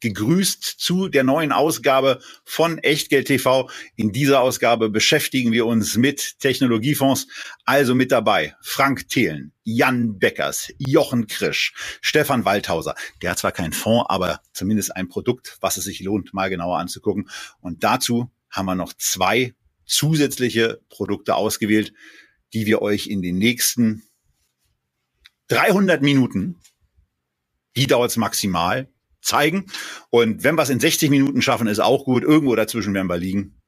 gegrüßt zu der neuen Ausgabe von Echtgeld TV. In dieser Ausgabe beschäftigen wir uns mit Technologiefonds. Also mit dabei Frank Thelen, Jan Beckers, Jochen Krisch, Stefan Waldhauser. Der hat zwar keinen Fonds, aber zumindest ein Produkt, was es sich lohnt, mal genauer anzugucken. Und dazu haben wir noch zwei zusätzliche Produkte ausgewählt, die wir euch in den nächsten 300 Minuten, die dauert es maximal, zeigen. Und wenn wir es in 60 Minuten schaffen, ist auch gut. Irgendwo dazwischen werden wir liegen.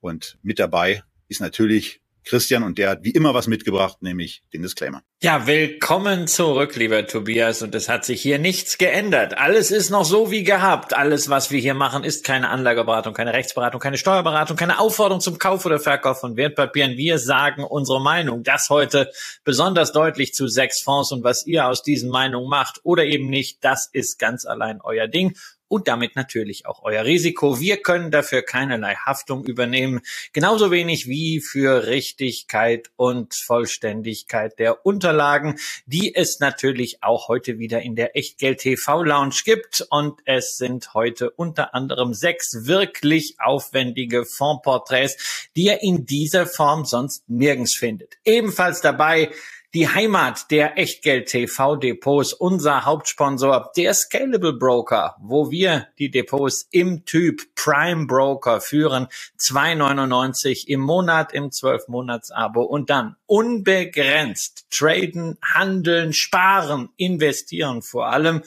Und mit dabei ist natürlich Christian und der hat wie immer was mitgebracht, nämlich den Disclaimer. Ja, willkommen zurück, lieber Tobias. Und es hat sich hier nichts geändert. Alles ist noch so wie gehabt. Alles, was wir hier machen, ist keine Anlageberatung, keine Rechtsberatung, keine Steuerberatung, keine Aufforderung zum Kauf oder Verkauf von Wertpapieren. Wir sagen unsere Meinung. Das heute besonders deutlich zu sechs Fonds und was ihr aus diesen Meinungen macht oder eben nicht, das ist ganz allein euer Ding und damit natürlich auch euer Risiko. Wir können dafür keinerlei Haftung übernehmen, genauso wenig wie für Richtigkeit und Vollständigkeit der Unterlagen, die es natürlich auch heute wieder in der Echtgeld TV Lounge gibt. Und es sind heute unter anderem sechs wirklich aufwendige Fondsporträts, die ihr in dieser Form sonst nirgends findet. Ebenfalls dabei die Heimat der Echtgeld TV Depots, unser Hauptsponsor, der Scalable Broker, wo wir die Depots im Typ Prime Broker führen, 2,99 im Monat im 12 Monats Abo und dann unbegrenzt traden, handeln, sparen, investieren vor allem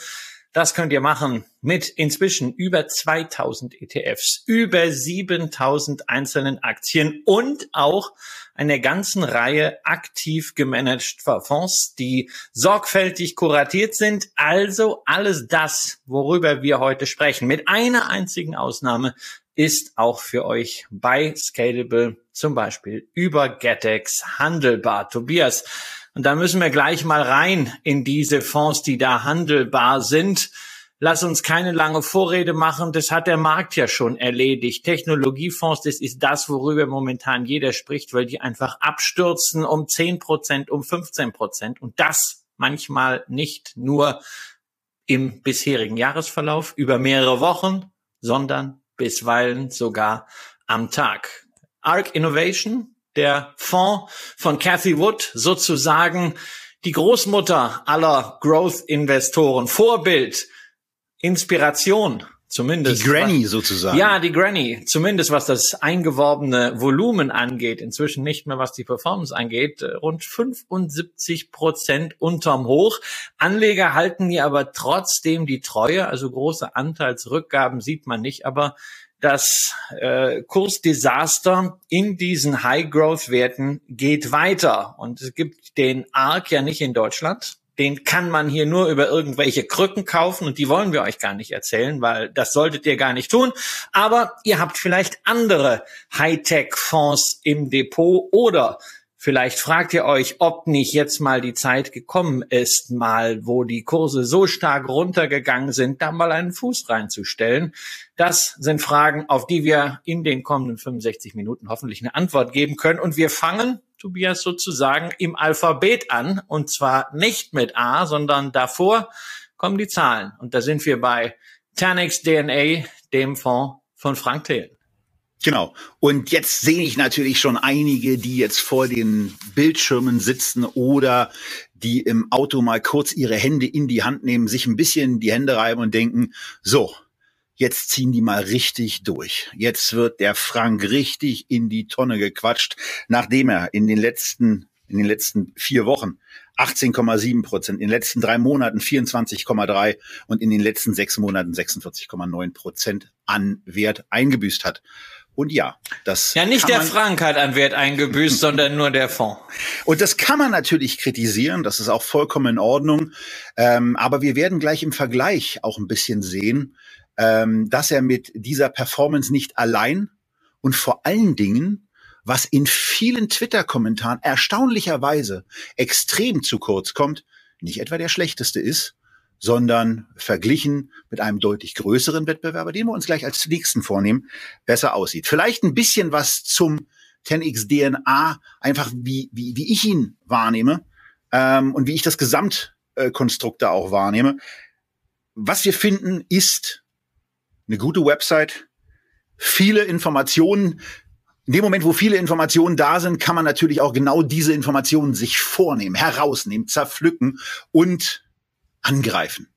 das könnt ihr machen mit inzwischen über 2000 ETFs, über 7000 einzelnen Aktien und auch einer ganzen Reihe aktiv gemanagter Fonds, die sorgfältig kuratiert sind. Also alles das, worüber wir heute sprechen, mit einer einzigen Ausnahme, ist auch für euch bei Scalable zum Beispiel über GetEx handelbar. Tobias, und da müssen wir gleich mal rein in diese Fonds, die da handelbar sind. Lass uns keine lange Vorrede machen. Das hat der Markt ja schon erledigt. Technologiefonds, das ist das, worüber momentan jeder spricht, weil die einfach abstürzen um 10 Prozent, um 15 Prozent. Und das manchmal nicht nur im bisherigen Jahresverlauf über mehrere Wochen, sondern bisweilen sogar am Tag. Arc Innovation, der Fonds von Cathy Wood, sozusagen die Großmutter aller Growth-Investoren, Vorbild, Inspiration, zumindest. Die Granny sozusagen. Ja, die Granny, zumindest was das eingeworbene Volumen angeht, inzwischen nicht mehr was die Performance angeht, äh, rund 75 Prozent unterm Hoch. Anleger halten hier aber trotzdem die Treue, also große Anteilsrückgaben sieht man nicht, aber das äh, Kursdesaster in diesen High-Growth-Werten geht weiter. Und es gibt den ARC ja nicht in Deutschland. Den kann man hier nur über irgendwelche Krücken kaufen und die wollen wir euch gar nicht erzählen, weil das solltet ihr gar nicht tun. Aber ihr habt vielleicht andere Hightech-Fonds im Depot oder Vielleicht fragt ihr euch, ob nicht jetzt mal die Zeit gekommen ist, mal, wo die Kurse so stark runtergegangen sind, da mal einen Fuß reinzustellen. Das sind Fragen, auf die wir in den kommenden 65 Minuten hoffentlich eine Antwort geben können. Und wir fangen, Tobias, sozusagen im Alphabet an. Und zwar nicht mit A, sondern davor kommen die Zahlen. Und da sind wir bei Tanix DNA, dem Fonds von Frank Thelen. Genau. Und jetzt sehe ich natürlich schon einige, die jetzt vor den Bildschirmen sitzen oder die im Auto mal kurz ihre Hände in die Hand nehmen, sich ein bisschen die Hände reiben und denken, so, jetzt ziehen die mal richtig durch. Jetzt wird der Frank richtig in die Tonne gequatscht, nachdem er in den letzten, in den letzten vier Wochen 18,7 Prozent, in den letzten drei Monaten 24,3 und in den letzten sechs Monaten 46,9 Prozent an Wert eingebüßt hat. Und ja, das. Ja, nicht der Frank hat an Wert eingebüßt, sondern nur der Fonds. Und das kann man natürlich kritisieren, das ist auch vollkommen in Ordnung. Ähm, aber wir werden gleich im Vergleich auch ein bisschen sehen, ähm, dass er mit dieser Performance nicht allein und vor allen Dingen was in vielen Twitter-Kommentaren erstaunlicherweise extrem zu kurz kommt, nicht etwa der schlechteste ist, sondern verglichen mit einem deutlich größeren Wettbewerber, den wir uns gleich als nächsten vornehmen, besser aussieht. Vielleicht ein bisschen was zum 10x DNA, einfach wie, wie, wie ich ihn wahrnehme ähm, und wie ich das Gesamtkonstrukt da auch wahrnehme. Was wir finden, ist eine gute Website, viele Informationen. In dem Moment, wo viele Informationen da sind, kann man natürlich auch genau diese Informationen sich vornehmen, herausnehmen, zerpflücken und angreifen.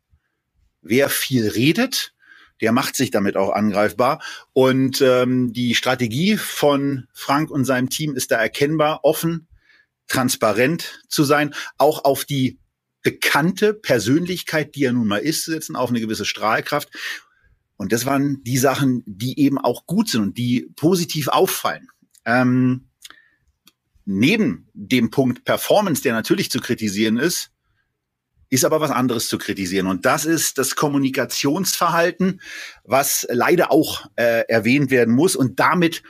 Wer viel redet, der macht sich damit auch angreifbar. Und ähm, die Strategie von Frank und seinem Team ist da erkennbar, offen, transparent zu sein, auch auf die bekannte Persönlichkeit, die er nun mal ist, zu setzen, auf eine gewisse Strahlkraft. Und das waren die Sachen, die eben auch gut sind und die positiv auffallen. Ähm, neben dem Punkt Performance, der natürlich zu kritisieren ist, ist aber was anderes zu kritisieren. Und das ist das Kommunikationsverhalten, was leider auch äh, erwähnt werden muss. Und damit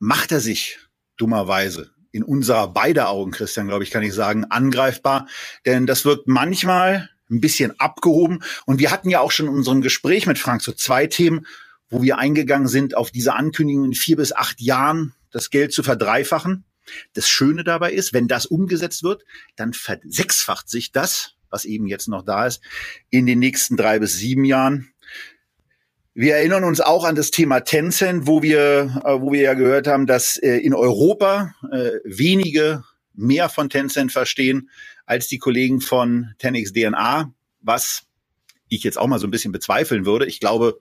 macht er sich dummerweise in unserer beider Augen, Christian, glaube ich, kann ich sagen, angreifbar. Denn das wirkt manchmal ein bisschen abgehoben. Und wir hatten ja auch schon in unserem Gespräch mit Frank so zwei Themen, wo wir eingegangen sind, auf diese Ankündigung in vier bis acht Jahren das Geld zu verdreifachen. Das Schöne dabei ist, wenn das umgesetzt wird, dann versechsfacht sich das was eben jetzt noch da ist, in den nächsten drei bis sieben Jahren. Wir erinnern uns auch an das Thema Tencent, wo wir, äh, wo wir ja gehört haben, dass äh, in Europa äh, wenige mehr von Tencent verstehen als die Kollegen von 10x DNA, was ich jetzt auch mal so ein bisschen bezweifeln würde. Ich glaube,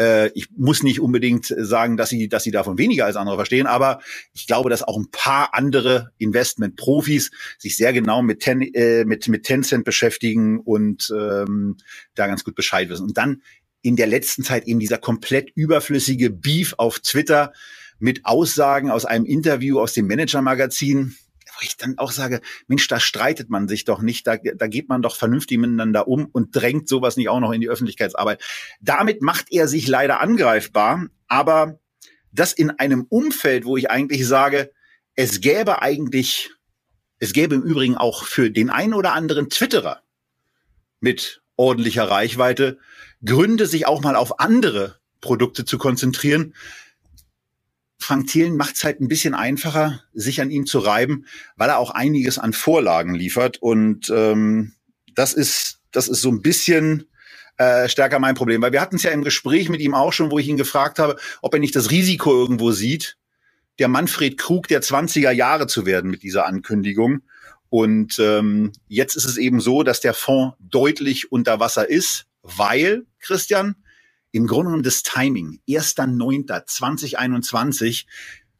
äh, ich muss nicht unbedingt sagen, dass sie, dass sie davon weniger als andere verstehen, aber ich glaube, dass auch ein paar andere Investment-Profis sich sehr genau mit, Ten, äh, mit, mit Tencent beschäftigen und ähm, da ganz gut Bescheid wissen. Und dann in der letzten Zeit eben dieser komplett überflüssige Beef auf Twitter mit Aussagen aus einem Interview aus dem Manager-Magazin, ich dann auch sage, Mensch, da streitet man sich doch nicht, da, da geht man doch vernünftig miteinander um und drängt sowas nicht auch noch in die Öffentlichkeitsarbeit. Damit macht er sich leider angreifbar, aber das in einem Umfeld, wo ich eigentlich sage, es gäbe eigentlich, es gäbe im Übrigen auch für den einen oder anderen Twitterer mit ordentlicher Reichweite Gründe, sich auch mal auf andere Produkte zu konzentrieren, Frank Thielen macht es halt ein bisschen einfacher, sich an ihm zu reiben, weil er auch einiges an Vorlagen liefert. Und ähm, das ist, das ist so ein bisschen äh, stärker mein Problem. Weil wir hatten es ja im Gespräch mit ihm auch schon, wo ich ihn gefragt habe, ob er nicht das Risiko irgendwo sieht, der Manfred Krug der 20er Jahre zu werden mit dieser Ankündigung. Und ähm, jetzt ist es eben so, dass der Fonds deutlich unter Wasser ist, weil, Christian, im Grunde genommen das Timing, 1.9.2021,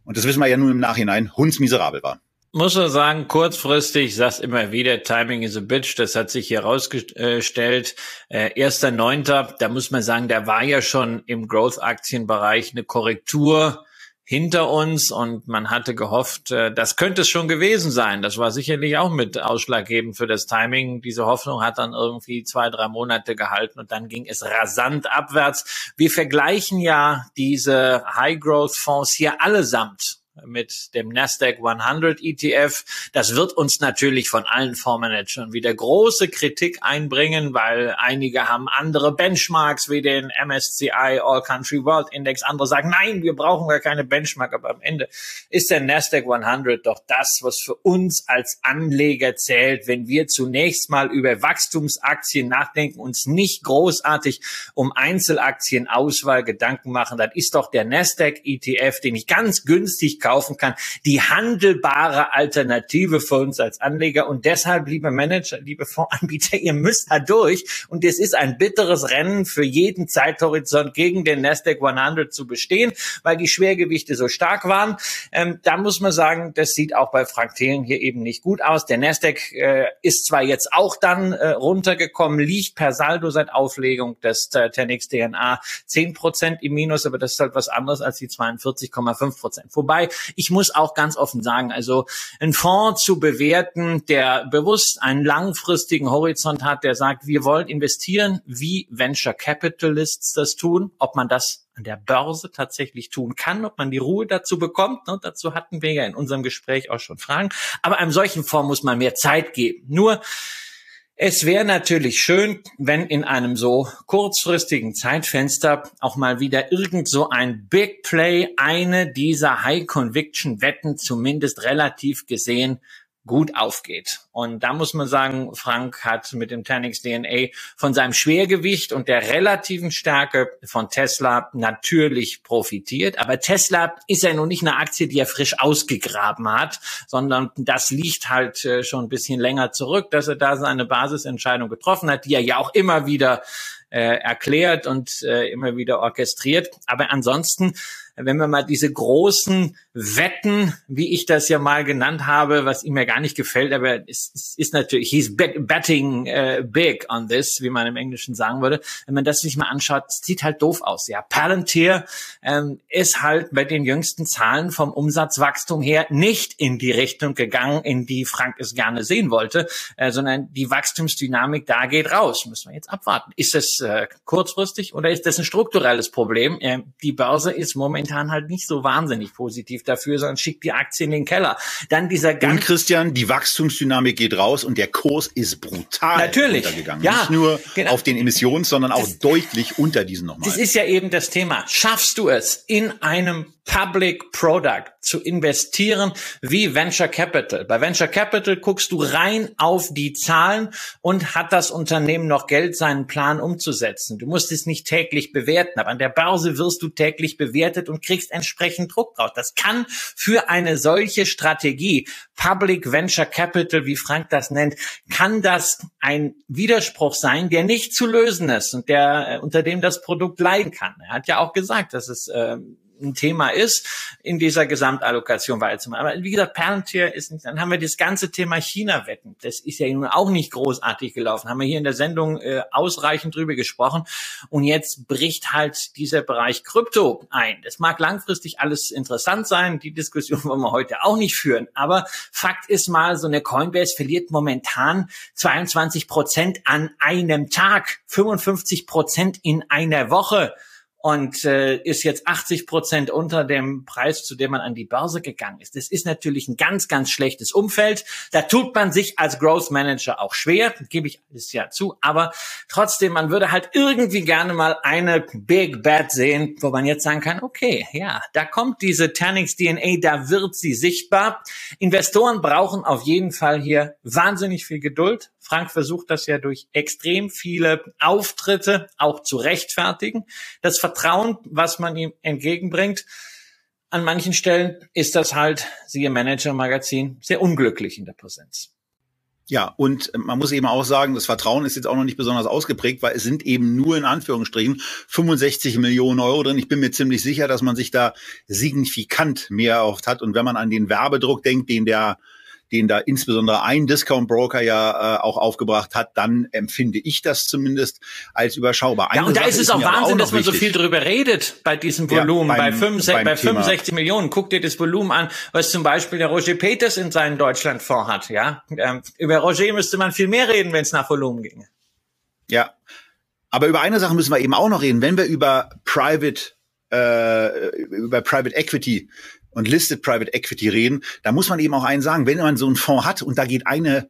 und das wissen wir ja nun im Nachhinein, hundsmiserabel war. Muss man sagen, kurzfristig, sag's immer wieder, Timing is a bitch, das hat sich hier rausgestellt. Äh, erster Neunter, da muss man sagen, da war ja schon im Growth-Aktienbereich eine Korrektur hinter uns und man hatte gehofft, äh, das könnte es schon gewesen sein. Das war sicherlich auch mit ausschlaggebend für das Timing. Diese Hoffnung hat dann irgendwie zwei, drei Monate gehalten und dann ging es rasant abwärts. Wir vergleichen ja diese High-Growth-Fonds hier allesamt mit dem Nasdaq 100 ETF. Das wird uns natürlich von allen Fondsmanagern wieder große Kritik einbringen, weil einige haben andere Benchmarks wie den MSCI All Country World Index. Andere sagen, nein, wir brauchen gar keine Benchmark. Aber am Ende ist der Nasdaq 100 doch das, was für uns als Anleger zählt, wenn wir zunächst mal über Wachstumsaktien nachdenken, uns nicht großartig um Einzelaktienauswahl Gedanken machen. Das ist doch der Nasdaq ETF, den ich ganz günstig kaufe kaufen kann, die handelbare Alternative für uns als Anleger. Und deshalb, liebe Manager, liebe Fondsanbieter, ihr müsst da durch. Und es ist ein bitteres Rennen für jeden Zeithorizont gegen den Nasdaq 100 zu bestehen, weil die Schwergewichte so stark waren. Ähm, da muss man sagen, das sieht auch bei Frank Thelen hier eben nicht gut aus. Der Nasdaq äh, ist zwar jetzt auch dann äh, runtergekommen, liegt per Saldo seit Auflegung des äh, DNA 10 Prozent im Minus, aber das ist halt was anderes als die 42,5 Prozent. Wobei Ich muss auch ganz offen sagen, also ein Fonds zu bewerten, der bewusst einen langfristigen Horizont hat, der sagt, wir wollen investieren, wie Venture Capitalists das tun, ob man das an der Börse tatsächlich tun kann, ob man die Ruhe dazu bekommt. Ne? Dazu hatten wir ja in unserem Gespräch auch schon Fragen. Aber einem solchen Fonds muss man mehr Zeit geben. Nur es wäre natürlich schön, wenn in einem so kurzfristigen Zeitfenster auch mal wieder irgend so ein Big Play, eine dieser High Conviction Wetten zumindest relativ gesehen gut aufgeht. Und da muss man sagen, Frank hat mit dem Tannix DNA von seinem Schwergewicht und der relativen Stärke von Tesla natürlich profitiert. Aber Tesla ist ja nun nicht eine Aktie, die er frisch ausgegraben hat, sondern das liegt halt äh, schon ein bisschen länger zurück, dass er da seine Basisentscheidung getroffen hat, die er ja auch immer wieder äh, erklärt und äh, immer wieder orchestriert. Aber ansonsten wenn wir mal diese großen Wetten, wie ich das ja mal genannt habe, was ihm ja gar nicht gefällt, aber es, es ist natürlich, he's betting uh, big on this, wie man im Englischen sagen würde. Wenn man das sich mal anschaut, sieht halt doof aus. Ja, Palantir ähm, ist halt bei den jüngsten Zahlen vom Umsatzwachstum her nicht in die Richtung gegangen, in die Frank es gerne sehen wollte, äh, sondern die Wachstumsdynamik da geht raus. Müssen wir jetzt abwarten. Ist es äh, kurzfristig oder ist das ein strukturelles Problem? Äh, die Börse ist momentan halt nicht so wahnsinnig positiv dafür, sondern schickt die Aktie in den Keller. Dann dieser ganz Und Christian, die Wachstumsdynamik geht raus und der Kurs ist brutal Natürlich. runtergegangen. Ja, Nicht nur genau. auf den Emissions, sondern auch das, deutlich unter diesen nochmal. Das ist ja eben das Thema. Schaffst du es in einem Public Product zu investieren wie Venture Capital. Bei Venture Capital guckst du rein auf die Zahlen und hat das Unternehmen noch Geld, seinen Plan umzusetzen. Du musst es nicht täglich bewerten, aber an der Börse wirst du täglich bewertet und kriegst entsprechend Druck drauf. Das kann für eine solche Strategie, Public Venture Capital, wie Frank das nennt, kann das ein Widerspruch sein, der nicht zu lösen ist und der äh, unter dem das Produkt leiden kann. Er hat ja auch gesagt, dass es äh, ein Thema ist in dieser Gesamtallokation weiterzumachen. Aber wie gesagt, Palantir ist nicht, dann haben wir das ganze Thema China-Wetten. Das ist ja nun auch nicht großartig gelaufen. Haben wir hier in der Sendung äh, ausreichend drüber gesprochen. Und jetzt bricht halt dieser Bereich Krypto ein. Das mag langfristig alles interessant sein. Die Diskussion wollen wir heute auch nicht führen. Aber Fakt ist mal, so eine Coinbase verliert momentan 22 Prozent an einem Tag, 55 Prozent in einer Woche und äh, ist jetzt 80 Prozent unter dem Preis, zu dem man an die Börse gegangen ist. Das ist natürlich ein ganz, ganz schlechtes Umfeld. Da tut man sich als Growth Manager auch schwer, gebe ich alles ja zu. Aber trotzdem, man würde halt irgendwie gerne mal eine Big Bad sehen, wo man jetzt sagen kann, okay, ja, da kommt diese Ternix DNA, da wird sie sichtbar. Investoren brauchen auf jeden Fall hier wahnsinnig viel Geduld. Frank versucht das ja durch extrem viele Auftritte auch zu rechtfertigen. Das Vertrauen, was man ihm entgegenbringt, an manchen Stellen ist das halt, siehe Manager Magazin, sehr unglücklich in der Präsenz. Ja, und man muss eben auch sagen, das Vertrauen ist jetzt auch noch nicht besonders ausgeprägt, weil es sind eben nur in Anführungsstrichen 65 Millionen Euro drin. Ich bin mir ziemlich sicher, dass man sich da signifikant mehr erhofft hat. Und wenn man an den Werbedruck denkt, den der den da insbesondere ein Discount Broker ja äh, auch aufgebracht hat, dann empfinde ich das zumindest als überschaubar. Eine ja, und da Sache ist es auch Wahnsinn, auch dass man wichtig. so viel drüber redet bei diesem Volumen, ja, beim, bei, 65, bei 65 Millionen. Guck dir das Volumen an, was zum Beispiel der Roger Peters in seinem Deutschlandfonds hat. Ja, ähm, über Roger müsste man viel mehr reden, wenn es nach Volumen ginge. Ja, aber über eine Sache müssen wir eben auch noch reden, wenn wir über Private äh, über Private Equity und Listed Private Equity reden, da muss man eben auch einen sagen, wenn man so einen Fonds hat und da geht eine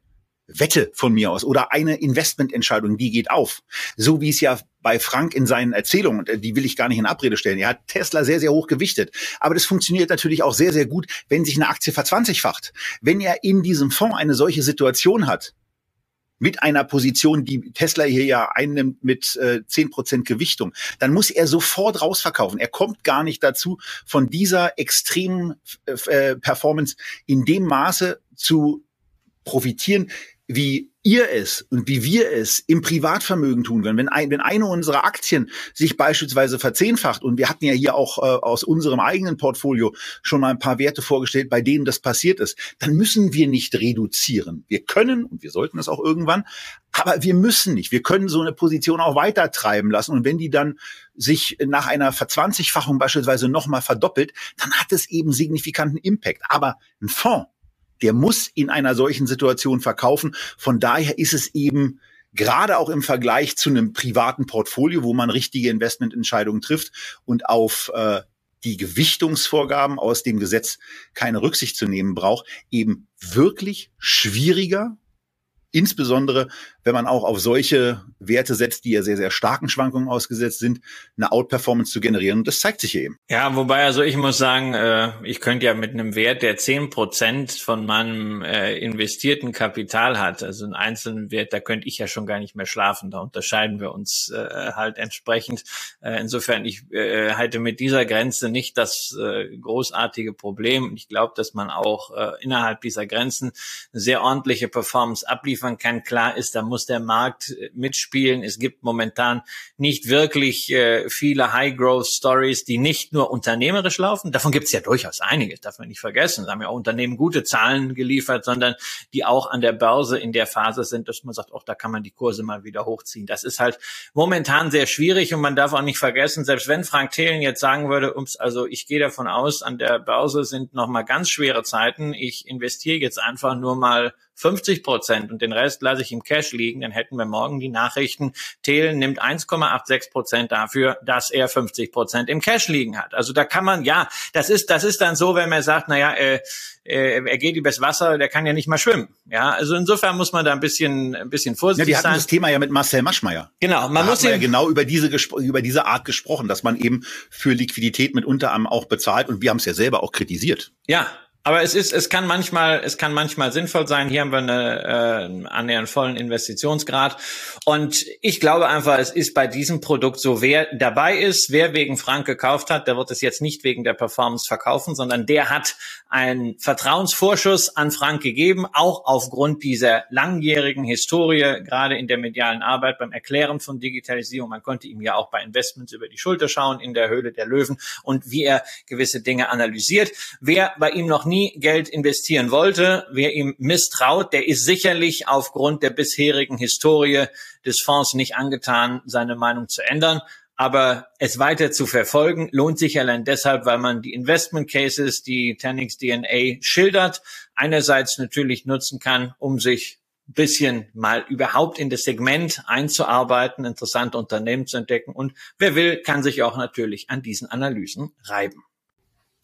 Wette von mir aus oder eine Investmententscheidung, die geht auf. So wie es ja bei Frank in seinen Erzählungen, die will ich gar nicht in Abrede stellen. Er hat Tesla sehr, sehr hoch gewichtet. Aber das funktioniert natürlich auch sehr, sehr gut, wenn sich eine Aktie verzwanzigfacht. Wenn er in diesem Fonds eine solche Situation hat, mit einer Position, die Tesla hier ja einnimmt mit äh, 10% Gewichtung, dann muss er sofort rausverkaufen. Er kommt gar nicht dazu, von dieser extremen äh, äh Performance in dem Maße zu profitieren, wie ihr es und wie wir es im Privatvermögen tun können. Wenn, ein, wenn eine unserer Aktien sich beispielsweise verzehnfacht und wir hatten ja hier auch äh, aus unserem eigenen Portfolio schon mal ein paar Werte vorgestellt, bei denen das passiert ist, dann müssen wir nicht reduzieren. Wir können und wir sollten das auch irgendwann, aber wir müssen nicht. Wir können so eine Position auch weiter treiben lassen und wenn die dann sich nach einer Verzwanzigfachung beispielsweise nochmal verdoppelt, dann hat es eben signifikanten Impact. Aber ein Fonds, der muss in einer solchen Situation verkaufen. Von daher ist es eben gerade auch im Vergleich zu einem privaten Portfolio, wo man richtige Investmententscheidungen trifft und auf äh, die Gewichtungsvorgaben aus dem Gesetz keine Rücksicht zu nehmen braucht, eben wirklich schwieriger insbesondere wenn man auch auf solche Werte setzt, die ja sehr, sehr starken Schwankungen ausgesetzt sind, eine Outperformance zu generieren. Und das zeigt sich hier eben. Ja, wobei also ich muss sagen, äh, ich könnte ja mit einem Wert, der zehn Prozent von meinem äh, investierten Kapital hat, also einen einzelnen Wert, da könnte ich ja schon gar nicht mehr schlafen. Da unterscheiden wir uns äh, halt entsprechend. Insofern, ich halte mit dieser Grenze nicht das großartige Problem. Ich glaube, dass man auch innerhalb dieser Grenzen eine sehr ordentliche Performance abliefern kann. Klar ist, da muss der Markt äh, mitspielen. Es gibt momentan nicht wirklich äh, viele High-Growth-Stories, die nicht nur unternehmerisch laufen. Davon gibt es ja durchaus einige, darf man nicht vergessen. Da haben ja auch Unternehmen gute Zahlen geliefert, sondern die auch an der Börse in der Phase sind, dass man sagt, auch da kann man die Kurse mal wieder hochziehen. Das ist halt momentan sehr schwierig und man darf auch nicht vergessen, selbst wenn Frank Thelen jetzt sagen würde, ups, also ich gehe davon aus, an der Börse sind noch mal ganz schwere Zeiten. Ich investiere jetzt einfach nur mal 50 Prozent und den Rest lasse ich im Cash liegen, dann hätten wir morgen die Nachrichten, Thelen nimmt 1,86 Prozent dafür, dass er 50 Prozent im Cash liegen hat. Also da kann man, ja, das ist, das ist dann so, wenn man sagt, naja, äh, äh, er geht übers Wasser, der kann ja nicht mal schwimmen. Ja, also insofern muss man da ein bisschen, ein bisschen vorsichtig ja, wir hatten sein. das Thema ja mit Marcel Maschmeyer. Genau, man da muss ja genau über diese über diese Art gesprochen, dass man eben für Liquidität mit Unterarm auch bezahlt und wir haben es ja selber auch kritisiert. Ja, aber es ist, es kann manchmal, es kann manchmal sinnvoll sein. Hier haben wir eine, äh, annähernd vollen Investitionsgrad. Und ich glaube einfach, es ist bei diesem Produkt so, wer dabei ist, wer wegen Frank gekauft hat, der wird es jetzt nicht wegen der Performance verkaufen, sondern der hat einen Vertrauensvorschuss an Frank gegeben, auch aufgrund dieser langjährigen Historie, gerade in der medialen Arbeit beim Erklären von Digitalisierung. Man konnte ihm ja auch bei Investments über die Schulter schauen in der Höhle der Löwen und wie er gewisse Dinge analysiert. Wer bei ihm noch nie Geld investieren wollte, wer ihm misstraut, der ist sicherlich aufgrund der bisherigen Historie des Fonds nicht angetan, seine Meinung zu ändern. Aber es weiter zu verfolgen lohnt sich allein deshalb, weil man die Investment Cases, die Tenix DNA schildert, einerseits natürlich nutzen kann, um sich bisschen mal überhaupt in das Segment einzuarbeiten, interessante Unternehmen zu entdecken. Und wer will, kann sich auch natürlich an diesen Analysen reiben.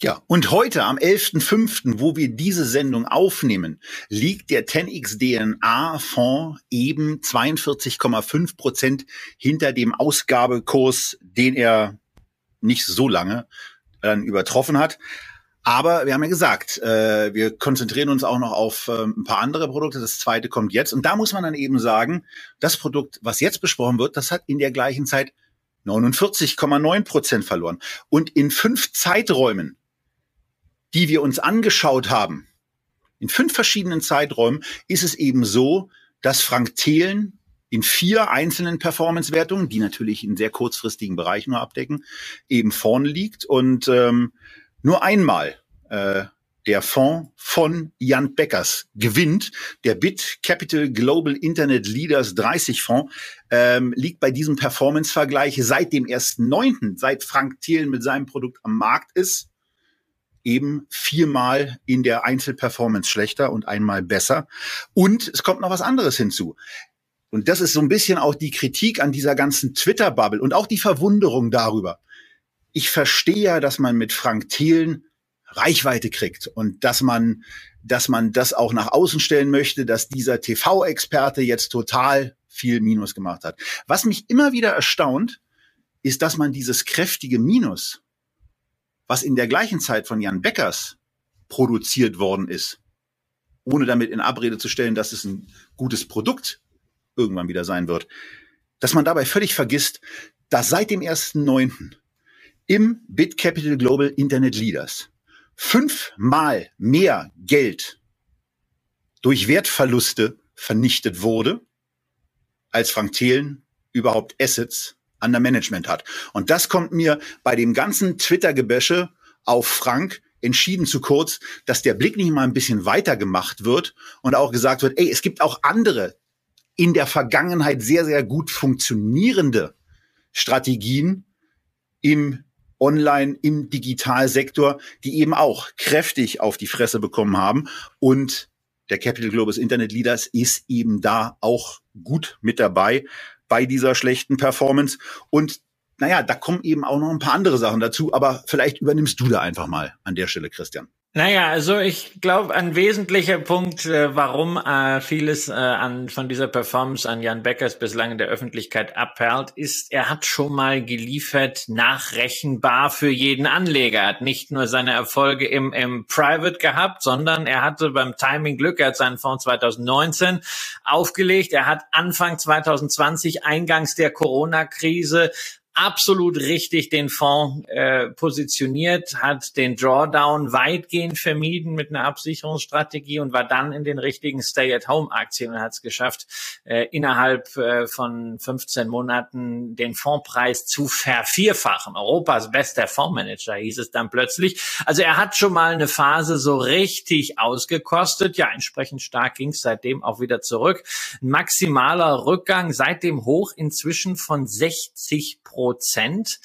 Ja, und heute am 11.05., wo wir diese Sendung aufnehmen, liegt der 10x DNA Fonds eben 42,5 Prozent hinter dem Ausgabekurs, den er nicht so lange dann übertroffen hat. Aber wir haben ja gesagt, äh, wir konzentrieren uns auch noch auf äh, ein paar andere Produkte. Das zweite kommt jetzt. Und da muss man dann eben sagen, das Produkt, was jetzt besprochen wird, das hat in der gleichen Zeit 49,9 Prozent verloren. Und in fünf Zeiträumen die wir uns angeschaut haben, in fünf verschiedenen Zeiträumen, ist es eben so, dass Frank Thelen in vier einzelnen Performance-Wertungen, die natürlich in sehr kurzfristigen Bereichen nur abdecken, eben vorne liegt und ähm, nur einmal äh, der Fonds von Jan Beckers gewinnt. Der Bit Capital Global Internet Leaders 30 Fonds ähm, liegt bei diesem Performance-Vergleich seit dem 1.9., seit Frank Thelen mit seinem Produkt am Markt ist, eben viermal in der Einzelperformance schlechter und einmal besser. Und es kommt noch was anderes hinzu. Und das ist so ein bisschen auch die Kritik an dieser ganzen Twitter-Bubble und auch die Verwunderung darüber. Ich verstehe ja, dass man mit Frank Thelen Reichweite kriegt und dass man, dass man das auch nach außen stellen möchte, dass dieser TV-Experte jetzt total viel Minus gemacht hat. Was mich immer wieder erstaunt, ist, dass man dieses kräftige Minus was in der gleichen Zeit von Jan Beckers produziert worden ist, ohne damit in Abrede zu stellen, dass es ein gutes Produkt irgendwann wieder sein wird, dass man dabei völlig vergisst, dass seit dem 1.9. im BitCapital Global Internet Leaders fünfmal mehr Geld durch Wertverluste vernichtet wurde, als Frank Thelen überhaupt Assets an der Management hat. Und das kommt mir bei dem ganzen Twitter-Gebäsche auf Frank entschieden zu kurz, dass der Blick nicht mal ein bisschen weiter gemacht wird und auch gesagt wird, ey, es gibt auch andere in der Vergangenheit sehr, sehr gut funktionierende Strategien im Online, im Digitalsektor, die eben auch kräftig auf die Fresse bekommen haben. Und der Capital Globus Internet Leaders ist eben da auch gut mit dabei bei dieser schlechten Performance. Und naja, da kommen eben auch noch ein paar andere Sachen dazu, aber vielleicht übernimmst du da einfach mal an der Stelle, Christian. Naja, also ich glaube, ein wesentlicher Punkt, äh, warum äh, vieles äh, an, von dieser Performance an Jan Beckers bislang in der Öffentlichkeit abperlt, ist, er hat schon mal geliefert, nachrechenbar für jeden Anleger. Er hat nicht nur seine Erfolge im, im Private gehabt, sondern er hatte beim Timing Glück, er hat seinen Fonds 2019 aufgelegt, er hat Anfang 2020, eingangs der Corona-Krise, absolut richtig den Fonds äh, positioniert, hat den Drawdown weitgehend vermieden mit einer Absicherungsstrategie und war dann in den richtigen Stay-at-Home-Aktien und hat es geschafft, äh, innerhalb äh, von 15 Monaten den Fondspreis zu vervierfachen. Europas bester Fondsmanager hieß es dann plötzlich. Also er hat schon mal eine Phase so richtig ausgekostet. Ja, entsprechend stark ging es seitdem auch wieder zurück. Maximaler Rückgang seitdem hoch inzwischen von 60 Prozent. Prozent.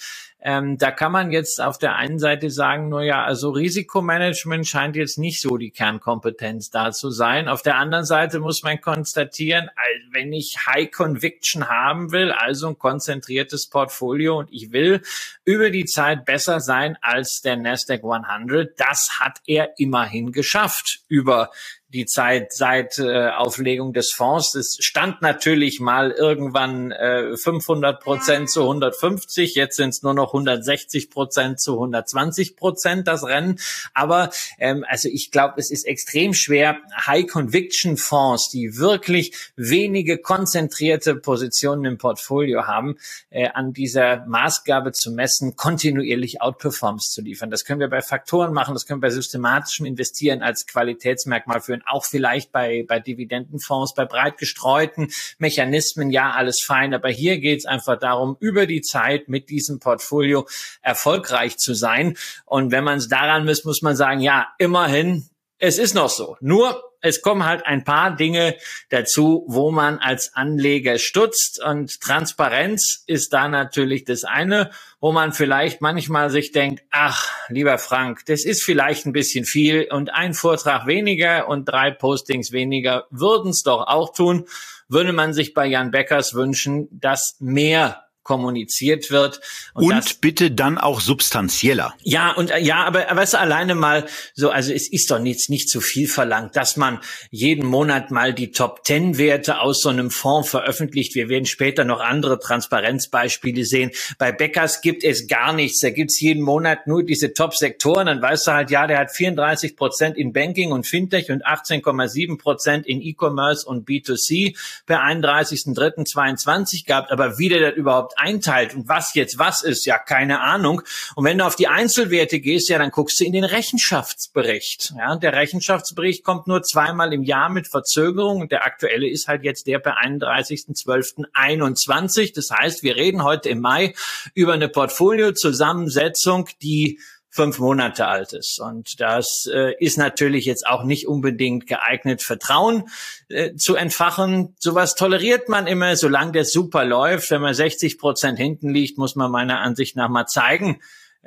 Ähm, da kann man jetzt auf der einen Seite sagen, nur ja, also Risikomanagement scheint jetzt nicht so die Kernkompetenz da zu sein. Auf der anderen Seite muss man konstatieren, wenn ich High Conviction haben will, also ein konzentriertes Portfolio und ich will über die Zeit besser sein als der Nasdaq 100, das hat er immerhin geschafft über die Zeit seit äh, Auflegung des Fonds. Es stand natürlich mal irgendwann äh, 500 Prozent zu 150, jetzt sind es nur noch 160 Prozent zu 120 Prozent das Rennen. Aber ähm, also ich glaube, es ist extrem schwer, High-Conviction-Fonds, die wirklich wenige konzentrierte Positionen im Portfolio haben, äh, an dieser Maßgabe zu messen, kontinuierlich Outperforms zu liefern. Das können wir bei Faktoren machen, das können wir bei systematischem Investieren als Qualitätsmerkmal für können, auch vielleicht bei, bei Dividendenfonds, bei breit gestreuten Mechanismen, ja, alles fein. Aber hier geht es einfach darum, über die Zeit mit diesem Portfolio erfolgreich zu sein. Und wenn man es daran misst, muss man sagen, ja, immerhin, es ist noch so. Nur es kommen halt ein paar Dinge dazu, wo man als Anleger stutzt und Transparenz ist da natürlich das eine, wo man vielleicht manchmal sich denkt, ach, lieber Frank, das ist vielleicht ein bisschen viel und ein Vortrag weniger und drei Postings weniger würden es doch auch tun, würde man sich bei Jan Beckers wünschen, dass mehr kommuniziert wird. Und, und das, bitte dann auch substanzieller. Ja, und ja, aber weißt du, alleine mal so, also es ist doch nichts nicht zu viel verlangt, dass man jeden Monat mal die Top Ten Werte aus so einem Fonds veröffentlicht. Wir werden später noch andere Transparenzbeispiele sehen. Bei Beckers gibt es gar nichts. Da gibt's jeden Monat nur diese Top-Sektoren. Dann weißt du halt, ja, der hat 34 Prozent in Banking und Fintech und 18,7 Prozent in E-Commerce und B2C per 31.03.22 gehabt. Aber wie der das überhaupt überhaupt einteilt und was jetzt was ist, ja, keine Ahnung. Und wenn du auf die Einzelwerte gehst, ja, dann guckst du in den Rechenschaftsbericht. Ja, der Rechenschaftsbericht kommt nur zweimal im Jahr mit Verzögerung und der aktuelle ist halt jetzt der per 31.12.21. Das heißt, wir reden heute im Mai über eine Portfoliozusammensetzung, die fünf Monate alt ist. Und das äh, ist natürlich jetzt auch nicht unbedingt geeignet, Vertrauen äh, zu entfachen. Sowas toleriert man immer, solange der super läuft. Wenn man 60 Prozent hinten liegt, muss man meiner Ansicht nach mal zeigen,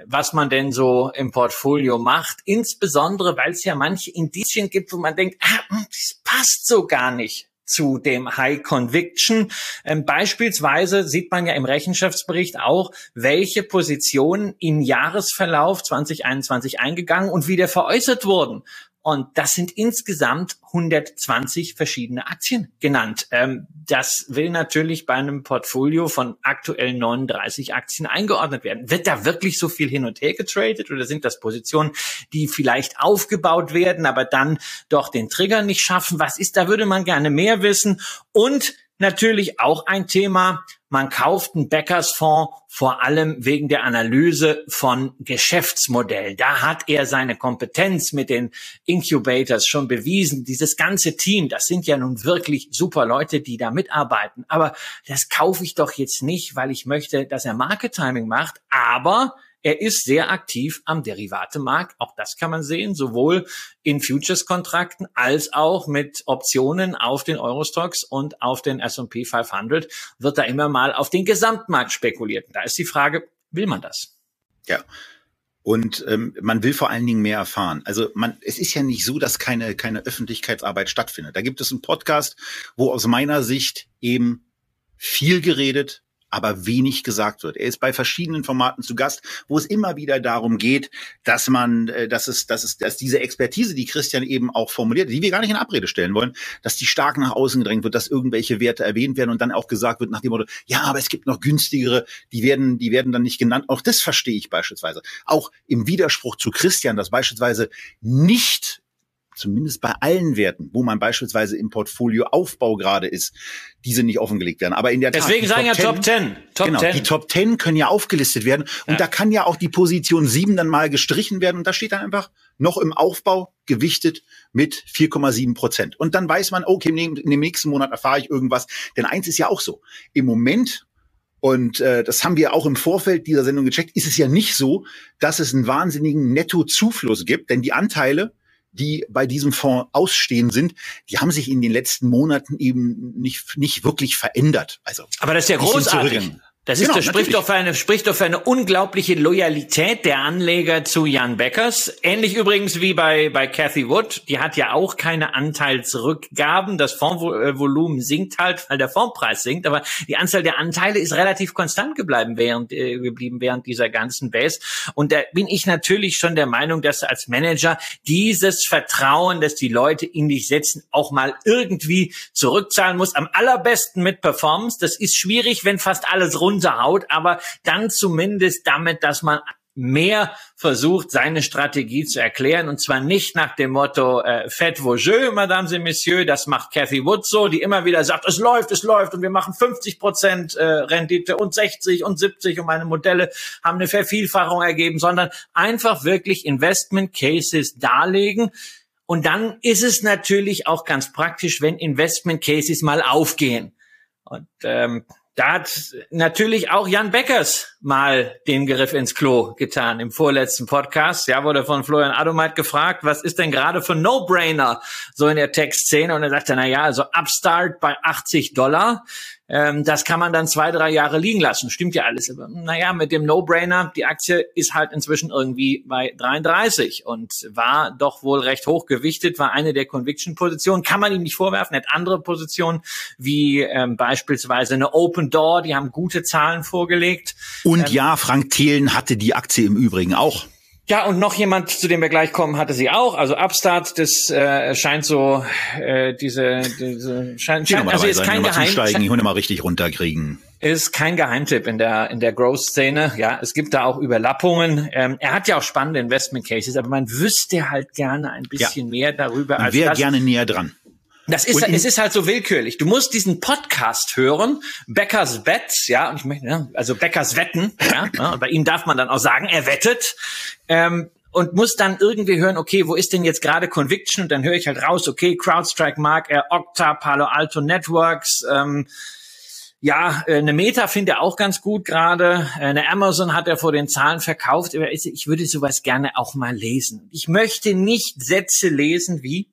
was man denn so im Portfolio macht. Insbesondere, weil es ja manche Indizien gibt, wo man denkt, ah, hm, das passt so gar nicht zu dem High Conviction. Ähm, beispielsweise sieht man ja im Rechenschaftsbericht auch, welche Positionen im Jahresverlauf 2021 eingegangen und wieder veräußert wurden. Und das sind insgesamt 120 verschiedene Aktien genannt. Ähm, das will natürlich bei einem Portfolio von aktuell 39 Aktien eingeordnet werden. Wird da wirklich so viel hin und her getradet oder sind das Positionen, die vielleicht aufgebaut werden, aber dann doch den Trigger nicht schaffen? Was ist, da würde man gerne mehr wissen. Und natürlich auch ein Thema. Man kauft einen Bäckersfonds vor allem wegen der Analyse von Geschäftsmodellen. Da hat er seine Kompetenz mit den Incubators schon bewiesen. Dieses ganze Team, das sind ja nun wirklich super Leute, die da mitarbeiten. Aber das kaufe ich doch jetzt nicht, weil ich möchte, dass er Market Timing macht. Aber er ist sehr aktiv am Derivatemarkt. Auch das kann man sehen, sowohl in Futures-Kontrakten als auch mit Optionen auf den Eurostocks und auf den S&P 500 wird da immer mal auf den Gesamtmarkt spekuliert. Da ist die Frage, will man das? Ja. Und ähm, man will vor allen Dingen mehr erfahren. Also man, es ist ja nicht so, dass keine keine Öffentlichkeitsarbeit stattfindet. Da gibt es einen Podcast, wo aus meiner Sicht eben viel geredet, aber wenig gesagt wird. Er ist bei verschiedenen Formaten zu Gast, wo es immer wieder darum geht, dass man, äh, dass es, dass es, dass diese Expertise, die Christian eben auch formuliert, die wir gar nicht in Abrede stellen wollen, dass die stark nach außen gedrängt wird, dass irgendwelche Werte erwähnt werden und dann auch gesagt wird nach dem Motto, ja, aber es gibt noch günstigere, die werden, die werden dann nicht genannt. Auch das verstehe ich beispielsweise. Auch im Widerspruch zu Christian, dass beispielsweise nicht zumindest bei allen Werten, wo man beispielsweise im Portfolio Aufbau gerade ist, diese nicht offengelegt werden. Aber in der Deswegen Tat, sagen ja Top 10. Top genau, 10. die Top 10 können ja aufgelistet werden. Und ja. da kann ja auch die Position 7 dann mal gestrichen werden. Und da steht dann einfach noch im Aufbau gewichtet mit 4,7 Prozent. Und dann weiß man, okay, in dem nächsten Monat erfahre ich irgendwas. Denn eins ist ja auch so. Im Moment und äh, das haben wir auch im Vorfeld dieser Sendung gecheckt, ist es ja nicht so, dass es einen wahnsinnigen Nettozufluss gibt, denn die Anteile die bei diesem Fonds ausstehen sind, die haben sich in den letzten Monaten eben nicht, nicht wirklich verändert. Also, aber das ist ja großartig. Das, ist, genau, das spricht doch, für eine, spricht doch für eine unglaubliche Loyalität der Anleger zu Jan Beckers. Ähnlich übrigens wie bei, bei Cathy Wood. Die hat ja auch keine Anteilsrückgaben. Das Fondsvolumen sinkt halt, weil der Fondspreis sinkt. Aber die Anzahl der Anteile ist relativ konstant geblieben während, äh, geblieben während dieser ganzen Base. Und da bin ich natürlich schon der Meinung, dass als Manager dieses Vertrauen, dass die Leute in dich setzen, auch mal irgendwie zurückzahlen musst. Am allerbesten mit Performance. Das ist schwierig, wenn fast alles rund runterhaut, aber dann zumindest damit, dass man mehr versucht, seine Strategie zu erklären. Und zwar nicht nach dem Motto äh, Faites vos jeux, Madame et Messieurs, das macht Cathy Wood so, die immer wieder sagt, es läuft, es läuft und wir machen 50 Prozent äh, Rendite und 60 und 70 und meine Modelle haben eine Vervielfachung ergeben, sondern einfach wirklich Investment Cases darlegen. Und dann ist es natürlich auch ganz praktisch, wenn Investment Cases mal aufgehen. Und ähm, da hat natürlich auch Jan Beckers mal den Griff ins Klo getan im vorletzten Podcast. Ja, wurde von Florian Adomait gefragt, was ist denn gerade für No-Brainer so in der Textszene? Und er sagte, na ja, also Upstart bei 80 Dollar. Ähm, das kann man dann zwei, drei Jahre liegen lassen. Stimmt ja alles. Aber, naja, mit dem No-Brainer, die Aktie ist halt inzwischen irgendwie bei 33 und war doch wohl recht hoch gewichtet, war eine der Conviction-Positionen. Kann man ihm nicht vorwerfen. Er hat andere Positionen, wie ähm, beispielsweise eine Open Door, die haben gute Zahlen vorgelegt. Und ähm, ja, Frank Thelen hatte die Aktie im Übrigen auch. Ja, und noch jemand, zu dem wir gleich kommen, hatte sie auch. Also Upstart, das äh, scheint so äh, diese, diese scheint, scheint also ist kein Geheim steigen, die Hunde mal richtig runterkriegen. Ist kein Geheimtipp in der in der Growth-Szene. Ja, es gibt da auch Überlappungen. Ähm, er hat ja auch spannende Investment Cases, aber man wüsste halt gerne ein bisschen ja. mehr darüber. Man wäre gerne näher dran. Das ist, es ist halt so willkürlich. Du musst diesen Podcast hören, Beckers Bets, ja, und ich möchte, ja, also Beckers Wetten, ja, ja, und bei ihm darf man dann auch sagen, er wettet, ähm, und muss dann irgendwie hören, okay, wo ist denn jetzt gerade Conviction? Und dann höre ich halt raus, okay, CrowdStrike mag er, Okta, Palo Alto Networks, ähm, ja, äh, eine Meta finde er auch ganz gut gerade. Äh, eine Amazon hat er vor den Zahlen verkauft. Ich würde sowas gerne auch mal lesen. Ich möchte nicht Sätze lesen wie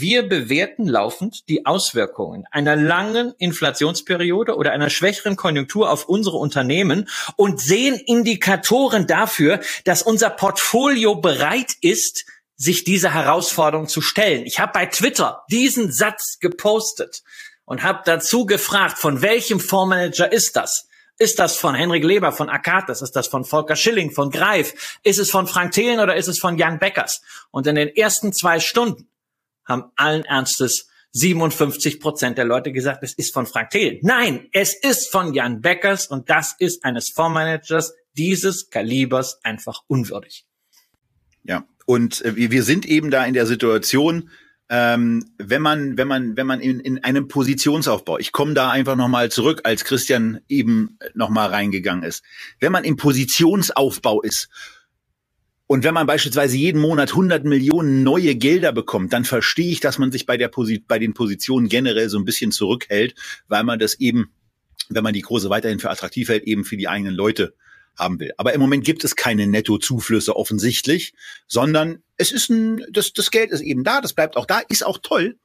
wir bewerten laufend die Auswirkungen einer langen Inflationsperiode oder einer schwächeren Konjunktur auf unsere Unternehmen und sehen Indikatoren dafür, dass unser Portfolio bereit ist, sich dieser Herausforderung zu stellen. Ich habe bei Twitter diesen Satz gepostet und habe dazu gefragt, von welchem Fondsmanager ist das? Ist das von Henrik Leber von Akatis? Ist das von Volker Schilling von Greif? Ist es von Frank Thelen oder ist es von Jan Beckers? Und in den ersten zwei Stunden haben allen Ernstes 57 Prozent der Leute gesagt, es ist von Frank Thelen. Nein, es ist von Jan Beckers und das ist eines Fondsmanagers dieses Kalibers einfach unwürdig. Ja, und äh, wir sind eben da in der Situation, ähm, wenn man, wenn man, wenn man in, in einem Positionsaufbau, ich komme da einfach nochmal zurück, als Christian eben nochmal reingegangen ist. Wenn man im Positionsaufbau ist und wenn man beispielsweise jeden Monat 100 Millionen neue Gelder bekommt, dann verstehe ich, dass man sich bei der Posi bei den Positionen generell so ein bisschen zurückhält, weil man das eben, wenn man die Kurse weiterhin für attraktiv hält, eben für die eigenen Leute haben will. Aber im Moment gibt es keine Nettozuflüsse offensichtlich, sondern es ist ein, das, das Geld ist eben da, das bleibt auch da, ist auch toll.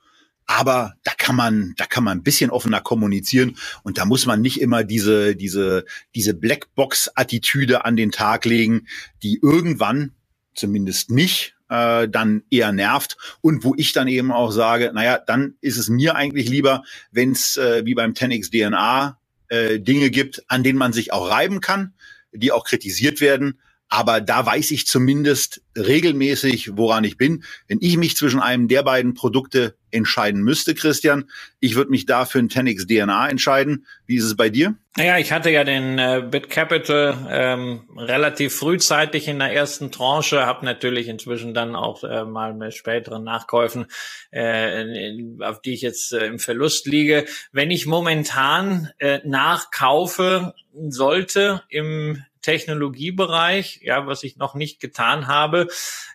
Aber da kann man, da kann man ein bisschen offener kommunizieren und da muss man nicht immer diese, diese, diese Blackbox-Attitüde an den Tag legen, die irgendwann, zumindest mich, äh, dann eher nervt und wo ich dann eben auch sage, naja, dann ist es mir eigentlich lieber, wenn es äh, wie beim 10x DNA äh, Dinge gibt, an denen man sich auch reiben kann, die auch kritisiert werden. Aber da weiß ich zumindest regelmäßig, woran ich bin. Wenn ich mich zwischen einem der beiden Produkte entscheiden müsste, Christian, ich würde mich da für ein 10x DNA entscheiden. Wie ist es bei dir? Naja, ich hatte ja den äh, Bit Capital ähm, relativ frühzeitig in der ersten Tranche, habe natürlich inzwischen dann auch äh, mal mit späteren Nachkäufen, äh, auf die ich jetzt äh, im Verlust liege. Wenn ich momentan äh, nachkaufe sollte im Technologiebereich, ja, was ich noch nicht getan habe,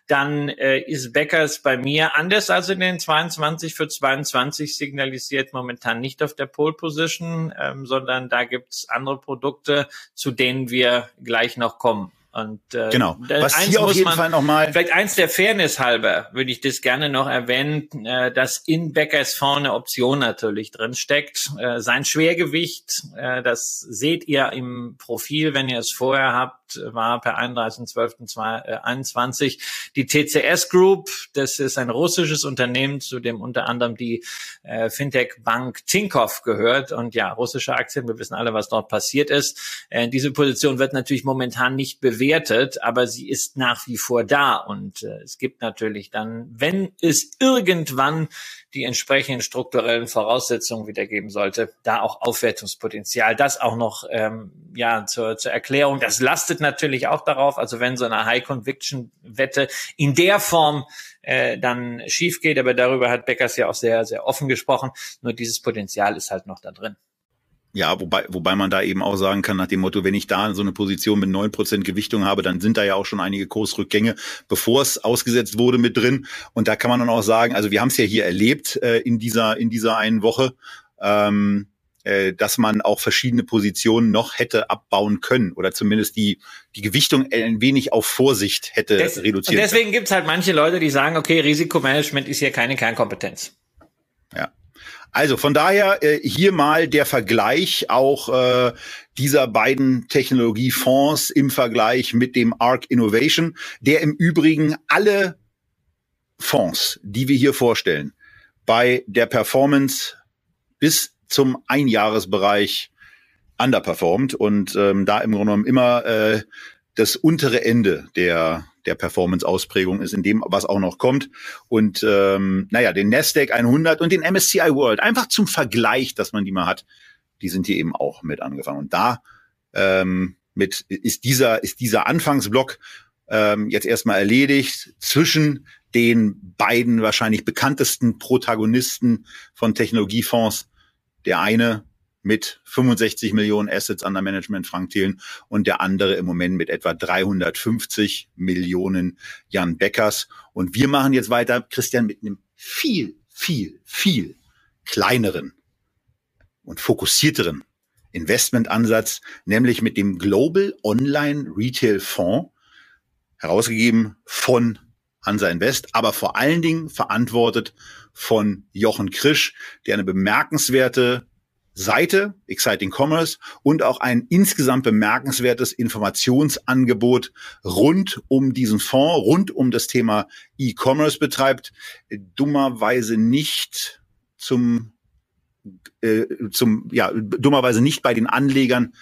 dann äh, ist Beckers bei mir anders als in den 22 für 22 signalisiert momentan nicht auf der Pole Position, ähm, sondern da gibt's andere Produkte, zu denen wir gleich noch kommen. Und äh, genau. Was hier auf jeden man, Fall nochmal. Vielleicht eins der Fairness halber würde ich das gerne noch erwähnen, äh, dass in Beckers eine Option natürlich drin steckt. Äh, sein Schwergewicht, äh, das seht ihr im Profil, wenn ihr es vorher habt, war per 31.12.21 die TCS Group. Das ist ein russisches Unternehmen, zu dem unter anderem die äh, Fintech-Bank Tinkoff gehört. Und ja, russische Aktien, wir wissen alle, was dort passiert ist. Äh, diese Position wird natürlich momentan nicht bewegt bewertet, aber sie ist nach wie vor da. Und äh, es gibt natürlich dann, wenn es irgendwann die entsprechenden strukturellen Voraussetzungen wiedergeben sollte, da auch Aufwertungspotenzial. Das auch noch ähm, ja zur, zur Erklärung. Das lastet natürlich auch darauf, also wenn so eine High-Conviction-Wette in der Form äh, dann schief geht, aber darüber hat Beckers ja auch sehr, sehr offen gesprochen. Nur dieses Potenzial ist halt noch da drin. Ja, wobei, wobei man da eben auch sagen kann, nach dem Motto, wenn ich da so eine Position mit neun Prozent Gewichtung habe, dann sind da ja auch schon einige Kursrückgänge, bevor es ausgesetzt wurde, mit drin. Und da kann man dann auch sagen, also wir haben es ja hier erlebt äh, in dieser in dieser einen Woche, ähm, äh, dass man auch verschiedene Positionen noch hätte abbauen können oder zumindest die die Gewichtung ein wenig auf Vorsicht hätte Des, reduziert. Und deswegen gibt's halt manche Leute, die sagen, okay, Risikomanagement ist hier keine Kernkompetenz. Ja. Also von daher äh, hier mal der Vergleich auch äh, dieser beiden Technologiefonds im Vergleich mit dem ARC Innovation, der im Übrigen alle Fonds, die wir hier vorstellen, bei der Performance bis zum Einjahresbereich underperformt und ähm, da im Grunde genommen immer äh, das untere Ende der der Performance-Ausprägung ist in dem, was auch noch kommt. Und ähm, naja, den Nasdaq 100 und den MSCI World, einfach zum Vergleich, dass man die mal hat, die sind hier eben auch mit angefangen. Und da ähm, mit ist dieser ist dieser Anfangsblock ähm, jetzt erstmal erledigt zwischen den beiden wahrscheinlich bekanntesten Protagonisten von Technologiefonds. Der eine mit 65 Millionen Assets under Management Frank Thelen und der andere im Moment mit etwa 350 Millionen Jan Beckers. Und wir machen jetzt weiter, Christian, mit einem viel, viel, viel kleineren und fokussierteren Investmentansatz, nämlich mit dem Global Online Retail Fonds, herausgegeben von Hansa Invest, aber vor allen Dingen verantwortet von Jochen Krisch, der eine bemerkenswerte Seite, Exciting Commerce, und auch ein insgesamt bemerkenswertes Informationsangebot rund um diesen Fonds, rund um das Thema E-Commerce betreibt, dummerweise nicht zum, äh, zum, ja, dummerweise nicht bei den Anlegern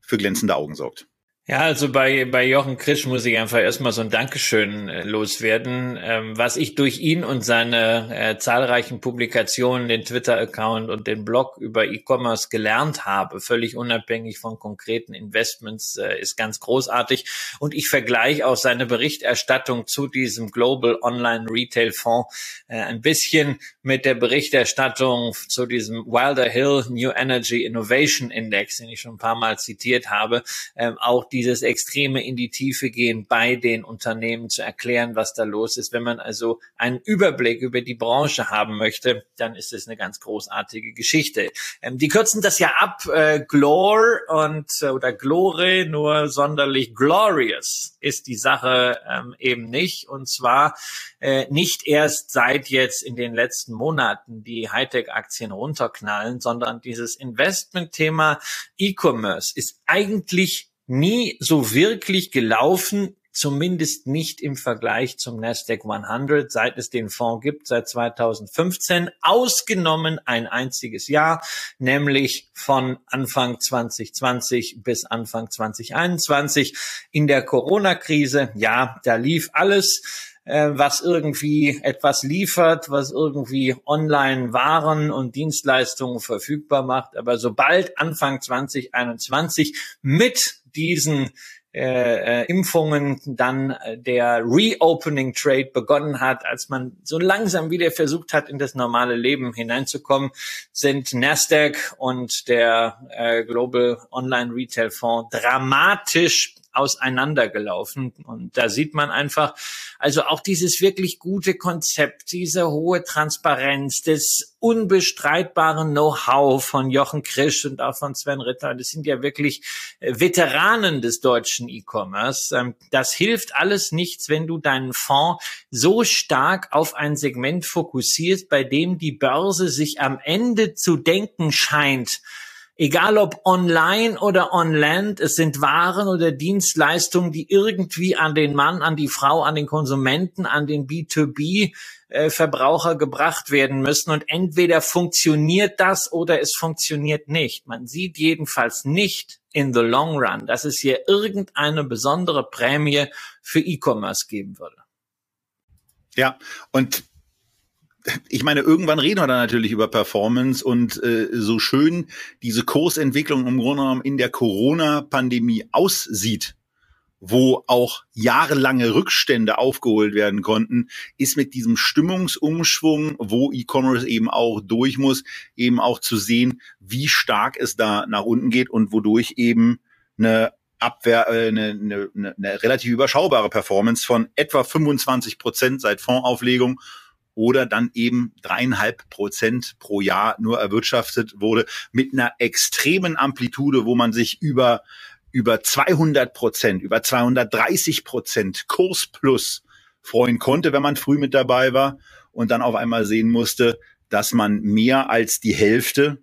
für glänzende Augen sorgt. Ja, also bei, bei Jochen Krisch muss ich einfach erstmal so ein Dankeschön äh, loswerden. Ähm, was ich durch ihn und seine äh, zahlreichen Publikationen, den Twitter-Account und den Blog über E-Commerce gelernt habe, völlig unabhängig von konkreten Investments, äh, ist ganz großartig. Und ich vergleiche auch seine Berichterstattung zu diesem Global Online Retail Fonds äh, ein bisschen mit der Berichterstattung zu diesem Wilder Hill New Energy Innovation Index, den ich schon ein paar Mal zitiert habe. Ähm, auch dieses Extreme in die Tiefe gehen bei den Unternehmen zu erklären, was da los ist. Wenn man also einen Überblick über die Branche haben möchte, dann ist es eine ganz großartige Geschichte. Ähm, die kürzen das ja ab, äh, Glor und äh, oder Glore, nur sonderlich glorious ist die Sache ähm, eben nicht. Und zwar äh, nicht erst seit jetzt in den letzten Monaten die Hightech-Aktien runterknallen, sondern dieses Investment-Thema E-Commerce ist eigentlich nie so wirklich gelaufen, zumindest nicht im Vergleich zum Nasdaq 100, seit es den Fonds gibt, seit 2015, ausgenommen ein einziges Jahr, nämlich von Anfang 2020 bis Anfang 2021 in der Corona-Krise. Ja, da lief alles äh, was irgendwie etwas liefert, was irgendwie online Waren und Dienstleistungen verfügbar macht. Aber sobald Anfang 2021 mit diesen äh, äh, Impfungen dann äh, der Reopening Trade begonnen hat, als man so langsam wieder versucht hat, in das normale Leben hineinzukommen, sind Nasdaq und der äh, Global Online Retail Fonds dramatisch auseinandergelaufen. Und da sieht man einfach, also auch dieses wirklich gute Konzept, diese hohe Transparenz, das unbestreitbare Know-how von Jochen Krisch und auch von Sven Ritter, das sind ja wirklich äh, Veteranen des deutschen E-Commerce. Ähm, das hilft alles nichts, wenn du deinen Fonds so stark auf ein Segment fokussierst, bei dem die Börse sich am Ende zu denken scheint, Egal ob online oder on land, es sind Waren oder Dienstleistungen, die irgendwie an den Mann, an die Frau, an den Konsumenten, an den B2B äh, Verbraucher gebracht werden müssen. Und entweder funktioniert das oder es funktioniert nicht. Man sieht jedenfalls nicht in the long run, dass es hier irgendeine besondere Prämie für E-Commerce geben würde. Ja, und ich meine, irgendwann reden wir dann natürlich über Performance und äh, so schön diese Kursentwicklung im Grunde genommen in der Corona-Pandemie aussieht, wo auch jahrelange Rückstände aufgeholt werden konnten, ist mit diesem Stimmungsumschwung, wo E-Commerce eben auch durch muss, eben auch zu sehen, wie stark es da nach unten geht und wodurch eben eine Abwehr, äh, eine, eine, eine relativ überschaubare Performance von etwa 25 Prozent seit Fondsauflegung oder dann eben dreieinhalb Prozent pro Jahr nur erwirtschaftet wurde mit einer extremen Amplitude, wo man sich über über 200 Prozent, über 230 Prozent Kurs plus freuen konnte, wenn man früh mit dabei war und dann auf einmal sehen musste, dass man mehr als die Hälfte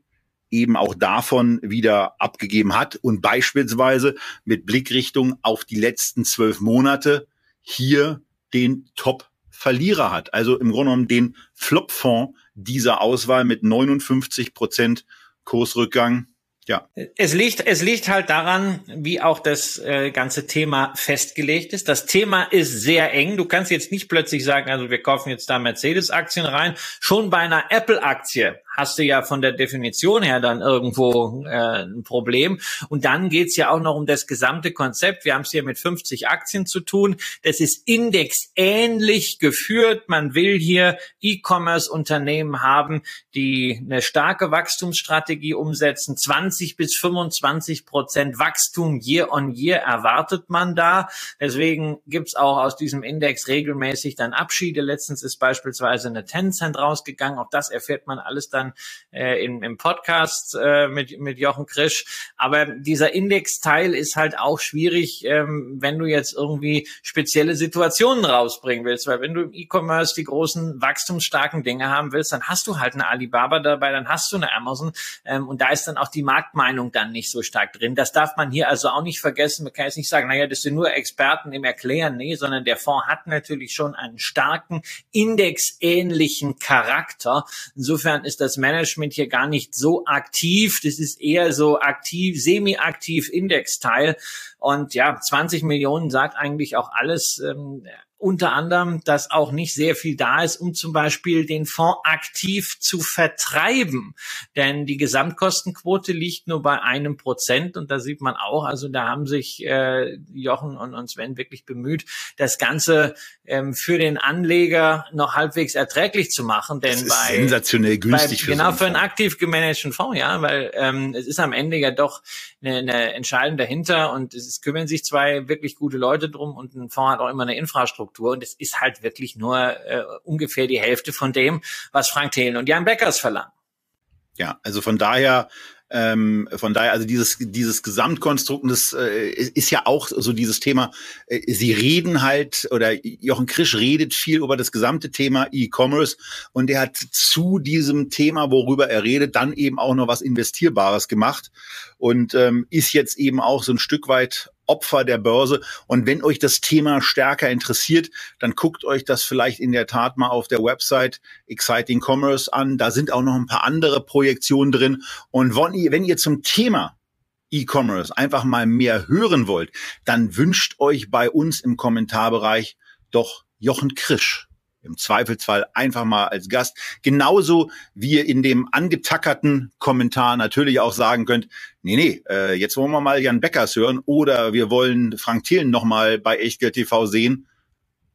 eben auch davon wieder abgegeben hat und beispielsweise mit Blickrichtung auf die letzten zwölf Monate hier den Top Verlierer hat. Also im Grunde genommen den Flop-Fonds dieser Auswahl mit 59 Prozent Kursrückgang. Ja. Es liegt, es liegt halt daran, wie auch das äh, ganze Thema festgelegt ist. Das Thema ist sehr eng. Du kannst jetzt nicht plötzlich sagen, also wir kaufen jetzt da Mercedes-Aktien rein. Schon bei einer Apple-Aktie hast du ja von der Definition her dann irgendwo äh, ein Problem. Und dann geht's ja auch noch um das gesamte Konzept. Wir haben es hier mit 50 Aktien zu tun. Das ist indexähnlich geführt. Man will hier E-Commerce-Unternehmen haben, die eine starke Wachstumsstrategie umsetzen. 20 bis 25 Prozent Wachstum year on year erwartet man da. Deswegen gibt's auch aus diesem Index regelmäßig dann Abschiede. Letztens ist beispielsweise eine Tencent rausgegangen. Auch das erfährt man alles dann dann äh, im, im Podcast äh, mit, mit Jochen Krisch. Aber dieser Indexteil ist halt auch schwierig, ähm, wenn du jetzt irgendwie spezielle Situationen rausbringen willst. Weil wenn du im E-Commerce die großen wachstumsstarken Dinge haben willst, dann hast du halt eine Alibaba dabei, dann hast du eine Amazon. Ähm, und da ist dann auch die Marktmeinung dann nicht so stark drin. Das darf man hier also auch nicht vergessen. Man kann jetzt nicht sagen, naja, das sind nur Experten im Erklären. Nee, sondern der Fonds hat natürlich schon einen starken indexähnlichen Charakter. Insofern ist das das Management hier gar nicht so aktiv. Das ist eher so aktiv, semi-aktiv Indexteil. Und ja, 20 Millionen sagt eigentlich auch alles. Ähm, unter anderem, dass auch nicht sehr viel da ist, um zum Beispiel den Fonds aktiv zu vertreiben. Denn die Gesamtkostenquote liegt nur bei einem Prozent und da sieht man auch, also da haben sich äh, Jochen und, und Sven wirklich bemüht, das Ganze ähm, für den Anleger noch halbwegs erträglich zu machen. Denn das ist bei, sensationell günstig bei, für genau für einen aktiv gemanagten Fonds, ja, weil ähm, es ist am Ende ja doch eine, eine Entscheidung dahinter und es kümmern sich zwei wirklich gute Leute drum und ein Fonds hat auch immer eine Infrastruktur und es ist halt wirklich nur äh, ungefähr die Hälfte von dem, was Frank Thelen und Jan Beckers verlangen. Ja, also von daher ähm, von daher, also dieses, dieses Gesamtkonstrukt, das äh, ist ja auch so dieses Thema, äh, sie reden halt, oder Jochen Krisch redet viel über das gesamte Thema E-Commerce und er hat zu diesem Thema, worüber er redet, dann eben auch noch was Investierbares gemacht und ähm, ist jetzt eben auch so ein Stück weit Opfer der Börse. Und wenn euch das Thema stärker interessiert, dann guckt euch das vielleicht in der Tat mal auf der Website Exciting Commerce an. Da sind auch noch ein paar andere Projektionen drin. Und wenn ihr, zum Thema E-Commerce einfach mal mehr hören wollt, dann wünscht euch bei uns im Kommentarbereich doch Jochen Krisch im Zweifelsfall einfach mal als Gast. Genauso wie ihr in dem angetackerten Kommentar natürlich auch sagen könnt, nee, nee, äh, jetzt wollen wir mal Jan Beckers hören oder wir wollen Frank Thelen nochmal bei Echtgeld TV sehen.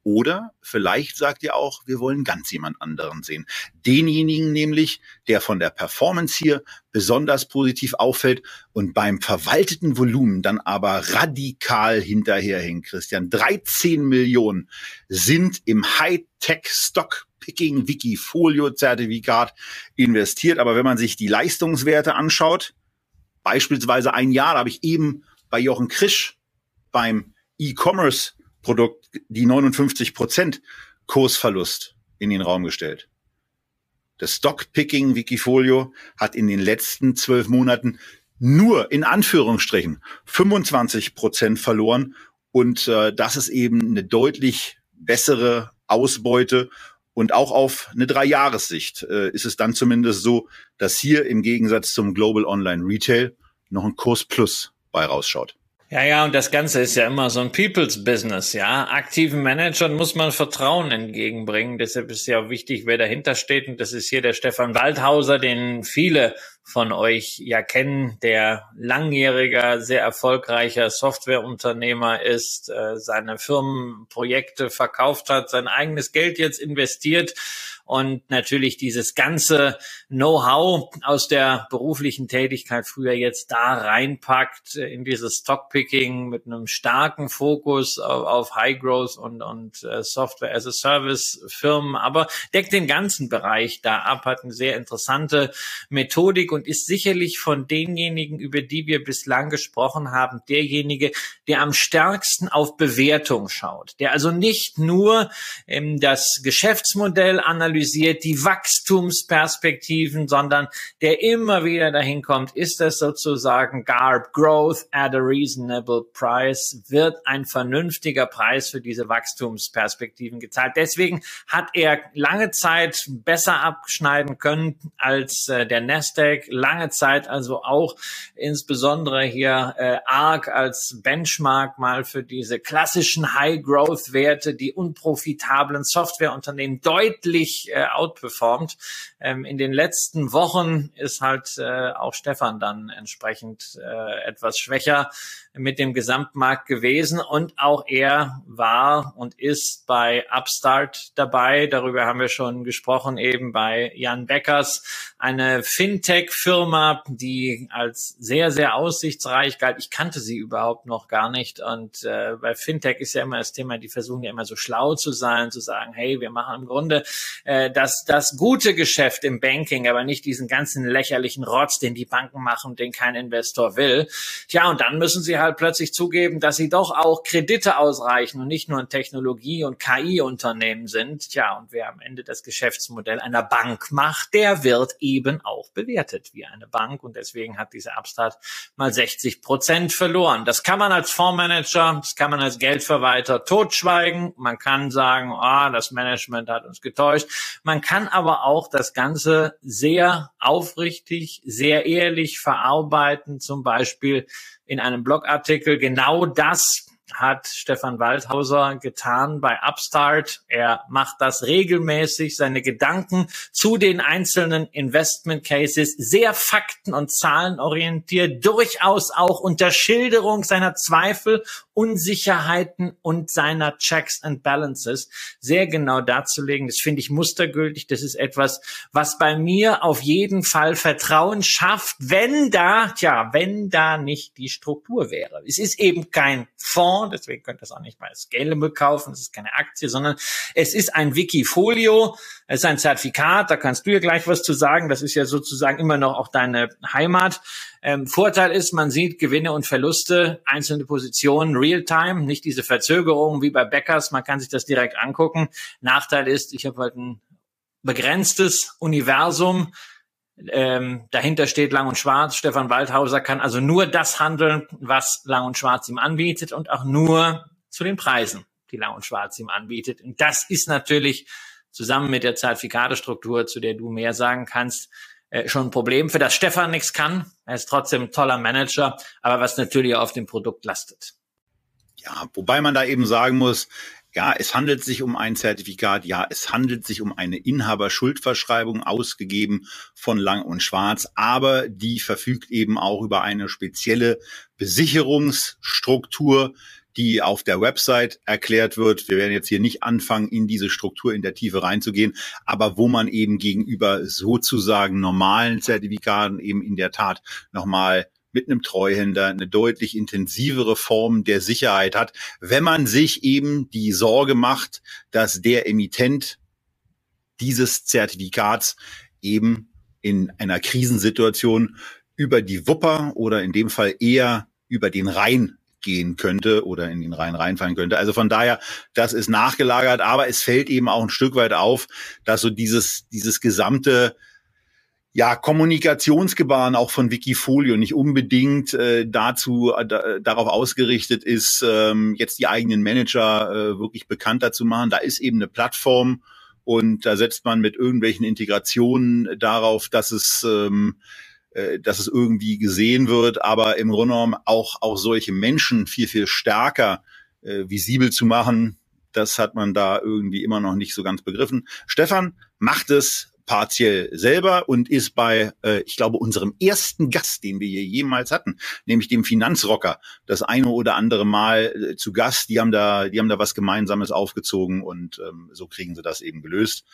Oder vielleicht sagt ihr auch, wir wollen ganz jemand anderen sehen. Denjenigen nämlich, der von der Performance hier besonders positiv auffällt und beim verwalteten Volumen dann aber radikal hinterherhängt. Christian, 13 Millionen sind im Hightech Stock Picking Wikifolio Zertifikat investiert. Aber wenn man sich die Leistungswerte anschaut, beispielsweise ein Jahr, da habe ich eben bei Jochen Krisch beim E-Commerce Produkt die 59 Prozent Kursverlust in den Raum gestellt. Das Stockpicking Wikifolio hat in den letzten zwölf Monaten nur in Anführungsstrichen 25 Prozent verloren und äh, das ist eben eine deutlich bessere Ausbeute und auch auf eine Dreijahressicht äh, ist es dann zumindest so, dass hier im Gegensatz zum Global Online Retail noch ein Kurs Plus bei rausschaut. Ja, ja, und das Ganze ist ja immer so ein People's Business, ja. Aktiven Managern muss man Vertrauen entgegenbringen. Deshalb ist ja auch wichtig, wer dahinter steht. Und das ist hier der Stefan Waldhauser, den viele von euch ja kennen, der langjähriger, sehr erfolgreicher Softwareunternehmer ist, äh, seine Firmenprojekte verkauft hat, sein eigenes Geld jetzt investiert und natürlich dieses ganze Know-how aus der beruflichen Tätigkeit früher jetzt da reinpackt äh, in dieses Stockpicking mit einem starken Fokus auf, auf High Growth und, und äh, Software as a Service Firmen, aber deckt den ganzen Bereich da ab, hat eine sehr interessante Methodik und ist sicherlich von denjenigen, über die wir bislang gesprochen haben, derjenige, der am stärksten auf Bewertung schaut, der also nicht nur ähm, das Geschäftsmodell analysiert, die Wachstumsperspektiven, sondern der immer wieder dahin kommt, ist das sozusagen GARP, Growth at a Reasonable Price, wird ein vernünftiger Preis für diese Wachstumsperspektiven gezahlt. Deswegen hat er lange Zeit besser abschneiden können als äh, der Nasdaq, lange Zeit also auch insbesondere hier äh, ARC als Benchmark mal für diese klassischen High-Growth-Werte, die unprofitablen Softwareunternehmen deutlich äh, outperformt. Ähm, in den letzten Wochen ist halt äh, auch Stefan dann entsprechend äh, etwas schwächer mit dem Gesamtmarkt gewesen und auch er war und ist bei Upstart dabei. Darüber haben wir schon gesprochen, eben bei Jan Beckers, eine Fintech-Firma, die als sehr, sehr aussichtsreich galt. Ich kannte sie überhaupt noch gar nicht und äh, bei Fintech ist ja immer das Thema, die versuchen ja immer so schlau zu sein, zu sagen, hey, wir machen im Grunde äh, das, das gute Geschäft im Banking, aber nicht diesen ganzen lächerlichen Rotz, den die Banken machen, den kein Investor will. Tja, und dann müssen sie halt plötzlich zugeben, dass sie doch auch Kredite ausreichen und nicht nur ein Technologie- und KI-Unternehmen sind. Tja, und wer am Ende das Geschäftsmodell einer Bank macht, der wird eben auch bewertet wie eine Bank. Und deswegen hat diese Upstart mal 60 Prozent verloren. Das kann man als Fondsmanager, das kann man als Geldverwalter totschweigen. Man kann sagen, ah, das Management hat uns getäuscht. Man kann aber auch das Ganze sehr aufrichtig, sehr ehrlich verarbeiten, zum Beispiel in einem Blogartikel. Genau das hat Stefan Waldhauser getan bei Upstart. Er macht das regelmäßig, seine Gedanken zu den einzelnen Investment Cases sehr fakten- und zahlenorientiert, durchaus auch unter Schilderung seiner Zweifel, Unsicherheiten und seiner Checks and Balances sehr genau darzulegen. Das finde ich mustergültig. Das ist etwas, was bei mir auf jeden Fall Vertrauen schafft, wenn da, tja, wenn da nicht die Struktur wäre. Es ist eben kein Fonds, Fonds, deswegen könnt ihr es auch nicht mal Scalable kaufen, es ist keine Aktie, sondern es ist ein Wikifolio, es ist ein Zertifikat, da kannst du ja gleich was zu sagen, das ist ja sozusagen immer noch auch deine Heimat. Ähm, Vorteil ist, man sieht Gewinne und Verluste, einzelne Positionen real-time, nicht diese Verzögerungen wie bei Beckers, man kann sich das direkt angucken. Nachteil ist, ich habe halt ein begrenztes Universum, ähm, dahinter steht Lang und Schwarz. Stefan Waldhauser kann also nur das handeln, was Lang und Schwarz ihm anbietet und auch nur zu den Preisen, die Lang und Schwarz ihm anbietet. Und das ist natürlich zusammen mit der Zertifikatestruktur, zu der du mehr sagen kannst, äh, schon ein Problem, für das Stefan nichts kann. Er ist trotzdem ein toller Manager, aber was natürlich auf dem Produkt lastet. Ja, wobei man da eben sagen muss, ja, es handelt sich um ein Zertifikat. Ja, es handelt sich um eine Inhaberschuldverschreibung ausgegeben von Lang und Schwarz. Aber die verfügt eben auch über eine spezielle Besicherungsstruktur, die auf der Website erklärt wird. Wir werden jetzt hier nicht anfangen, in diese Struktur in der Tiefe reinzugehen, aber wo man eben gegenüber sozusagen normalen Zertifikaten eben in der Tat nochmal mit einem Treuhänder eine deutlich intensivere Form der Sicherheit hat, wenn man sich eben die Sorge macht, dass der Emittent dieses Zertifikats eben in einer Krisensituation über die Wupper oder in dem Fall eher über den Rhein gehen könnte oder in den Rhein reinfallen könnte. Also von daher, das ist nachgelagert, aber es fällt eben auch ein Stück weit auf, dass so dieses, dieses gesamte ja, Kommunikationsgebaren auch von Wikifolio nicht unbedingt äh, dazu äh, da, darauf ausgerichtet ist, ähm, jetzt die eigenen Manager äh, wirklich bekannter zu machen. Da ist eben eine Plattform und da setzt man mit irgendwelchen Integrationen darauf, dass es ähm, äh, dass es irgendwie gesehen wird, aber im Grunde genommen auch auch solche Menschen viel viel stärker äh, visibel zu machen, das hat man da irgendwie immer noch nicht so ganz begriffen. Stefan macht es partiell selber und ist bei, äh, ich glaube, unserem ersten Gast, den wir hier jemals hatten, nämlich dem Finanzrocker, das eine oder andere Mal äh, zu Gast. Die haben da, die haben da was Gemeinsames aufgezogen und ähm, so kriegen sie das eben gelöst.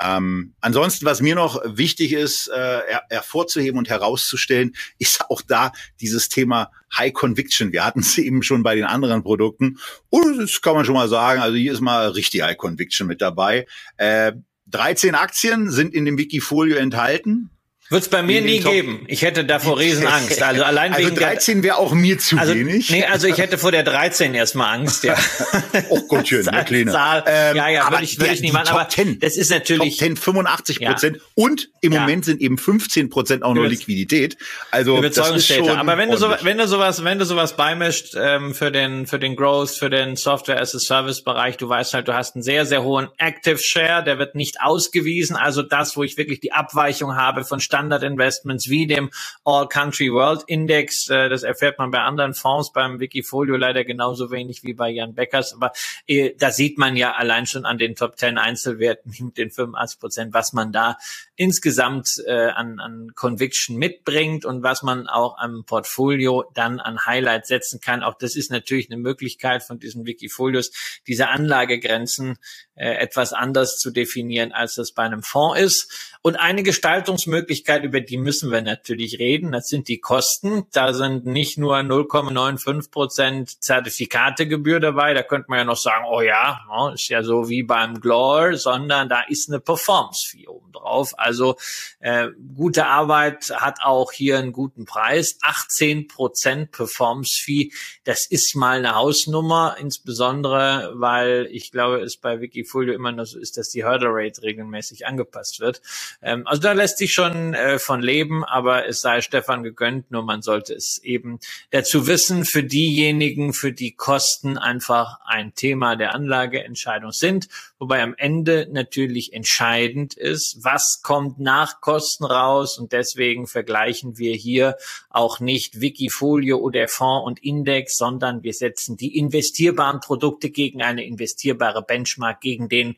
Ähm, ansonsten, was mir noch wichtig ist, äh, hervorzuheben und herauszustellen, ist auch da dieses Thema High Conviction. Wir hatten es eben schon bei den anderen Produkten. Und das kann man schon mal sagen, also hier ist mal richtig High Conviction mit dabei. Äh, 13 Aktien sind in dem Wikifolio enthalten. Wird es bei mir nie Top geben. Ich hätte davor Riesenangst. Also allein also wegen 13 wäre auch mir zu also, wenig. Nee, also ich hätte vor der 13 erstmal Angst, ja. oh Gottchen, eine kleine. Zahl. Ähm, ja, ja, würde ich, würde ich nicht machen. Aber 10, das ist natürlich. Top 10, 85 Prozent. Ja. Und im ja. Moment sind eben 15 Prozent auch nur Liquidität. Also, schon Aber wenn du, so, wenn du sowas, wenn du sowas beimischt, ähm, für den, für den Growth, für den Software as a Service Bereich, du weißt halt, du hast einen sehr, sehr hohen Active Share, der wird nicht ausgewiesen. Also das, wo ich wirklich die Abweichung habe von Standard Investments wie dem All Country World Index. Äh, das erfährt man bei anderen Fonds, beim Wikifolio leider genauso wenig wie bei Jan Beckers. Aber äh, da sieht man ja allein schon an den Top 10 Einzelwerten mit den 85 Prozent, was man da insgesamt äh, an, an Conviction mitbringt und was man auch am Portfolio dann an Highlights setzen kann. Auch das ist natürlich eine Möglichkeit von diesen Wikifolios, diese Anlagegrenzen äh, etwas anders zu definieren, als das bei einem Fonds ist. Und eine Gestaltungsmöglichkeit, über die müssen wir natürlich reden, das sind die Kosten. Da sind nicht nur 0,95 Prozent Zertifikategebühr dabei. Da könnte man ja noch sagen, oh ja, ist ja so wie beim Glor, sondern da ist eine Performance-Fee oben drauf. Also äh, gute Arbeit hat auch hier einen guten Preis. 18 Prozent Performance-Fee, das ist mal eine Hausnummer, insbesondere, weil ich glaube, es bei Wiki Wikifolio immer noch so ist, dass die Hurdle Rate regelmäßig angepasst wird. Ähm, also da lässt sich schon äh, von leben, aber es sei Stefan gegönnt, nur man sollte es eben dazu wissen, für diejenigen, für die Kosten einfach ein Thema der Anlageentscheidung sind, wobei am Ende natürlich entscheidend ist, was kommt nach Kosten raus und deswegen vergleichen wir hier auch nicht Wikifolio oder Fonds und Index, sondern wir setzen die investierbaren Produkte gegen eine investierbare Benchmark, gegen den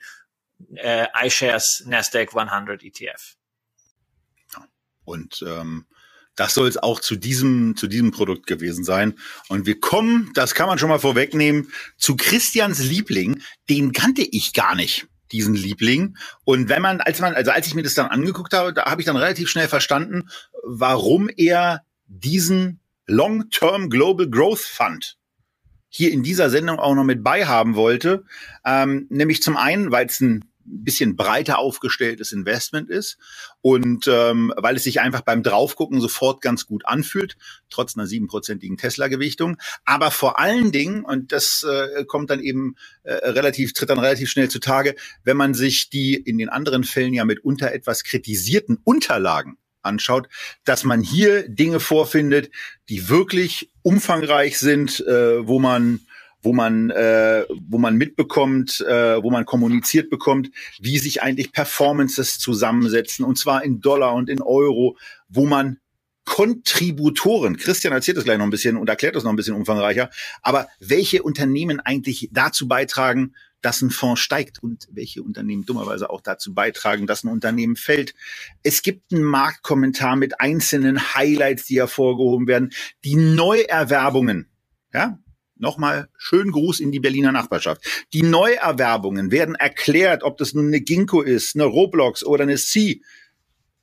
äh, iShares Nasdaq 100 ETF. Und ähm, das soll es auch zu diesem, zu diesem Produkt gewesen sein. Und wir kommen, das kann man schon mal vorwegnehmen, zu Christians Liebling. Den kannte ich gar nicht diesen Liebling. Und wenn man, als man, also als ich mir das dann angeguckt habe, da habe ich dann relativ schnell verstanden, warum er diesen Long-Term Global Growth Fund hier in dieser Sendung auch noch mit beihaben wollte. Ähm, nämlich zum einen, weil es ein bisschen breiter aufgestelltes Investment ist und ähm, weil es sich einfach beim Draufgucken sofort ganz gut anfühlt, trotz einer siebenprozentigen Tesla-Gewichtung. Aber vor allen Dingen, und das äh, kommt dann eben äh, relativ, tritt dann relativ schnell zutage, wenn man sich die in den anderen Fällen ja mitunter etwas kritisierten Unterlagen anschaut, dass man hier Dinge vorfindet, die wirklich umfangreich sind, äh, wo man wo man äh, wo man mitbekommt, äh, wo man kommuniziert bekommt, wie sich eigentlich Performances zusammensetzen und zwar in Dollar und in Euro, wo man Kontributoren, Christian erzählt das gleich noch ein bisschen und erklärt das noch ein bisschen umfangreicher, aber welche Unternehmen eigentlich dazu beitragen, dass ein Fonds steigt und welche Unternehmen dummerweise auch dazu beitragen, dass ein Unternehmen fällt. Es gibt einen Marktkommentar mit einzelnen Highlights, die hervorgehoben werden. Die Neuerwerbungen, ja, Nochmal schönen Gruß in die Berliner Nachbarschaft. Die Neuerwerbungen werden erklärt, ob das nun eine Ginkgo ist, eine Roblox oder eine C,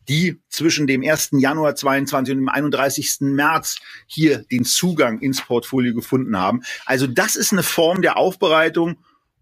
die zwischen dem 1. Januar 22 und dem 31. März hier den Zugang ins Portfolio gefunden haben. Also das ist eine Form der Aufbereitung,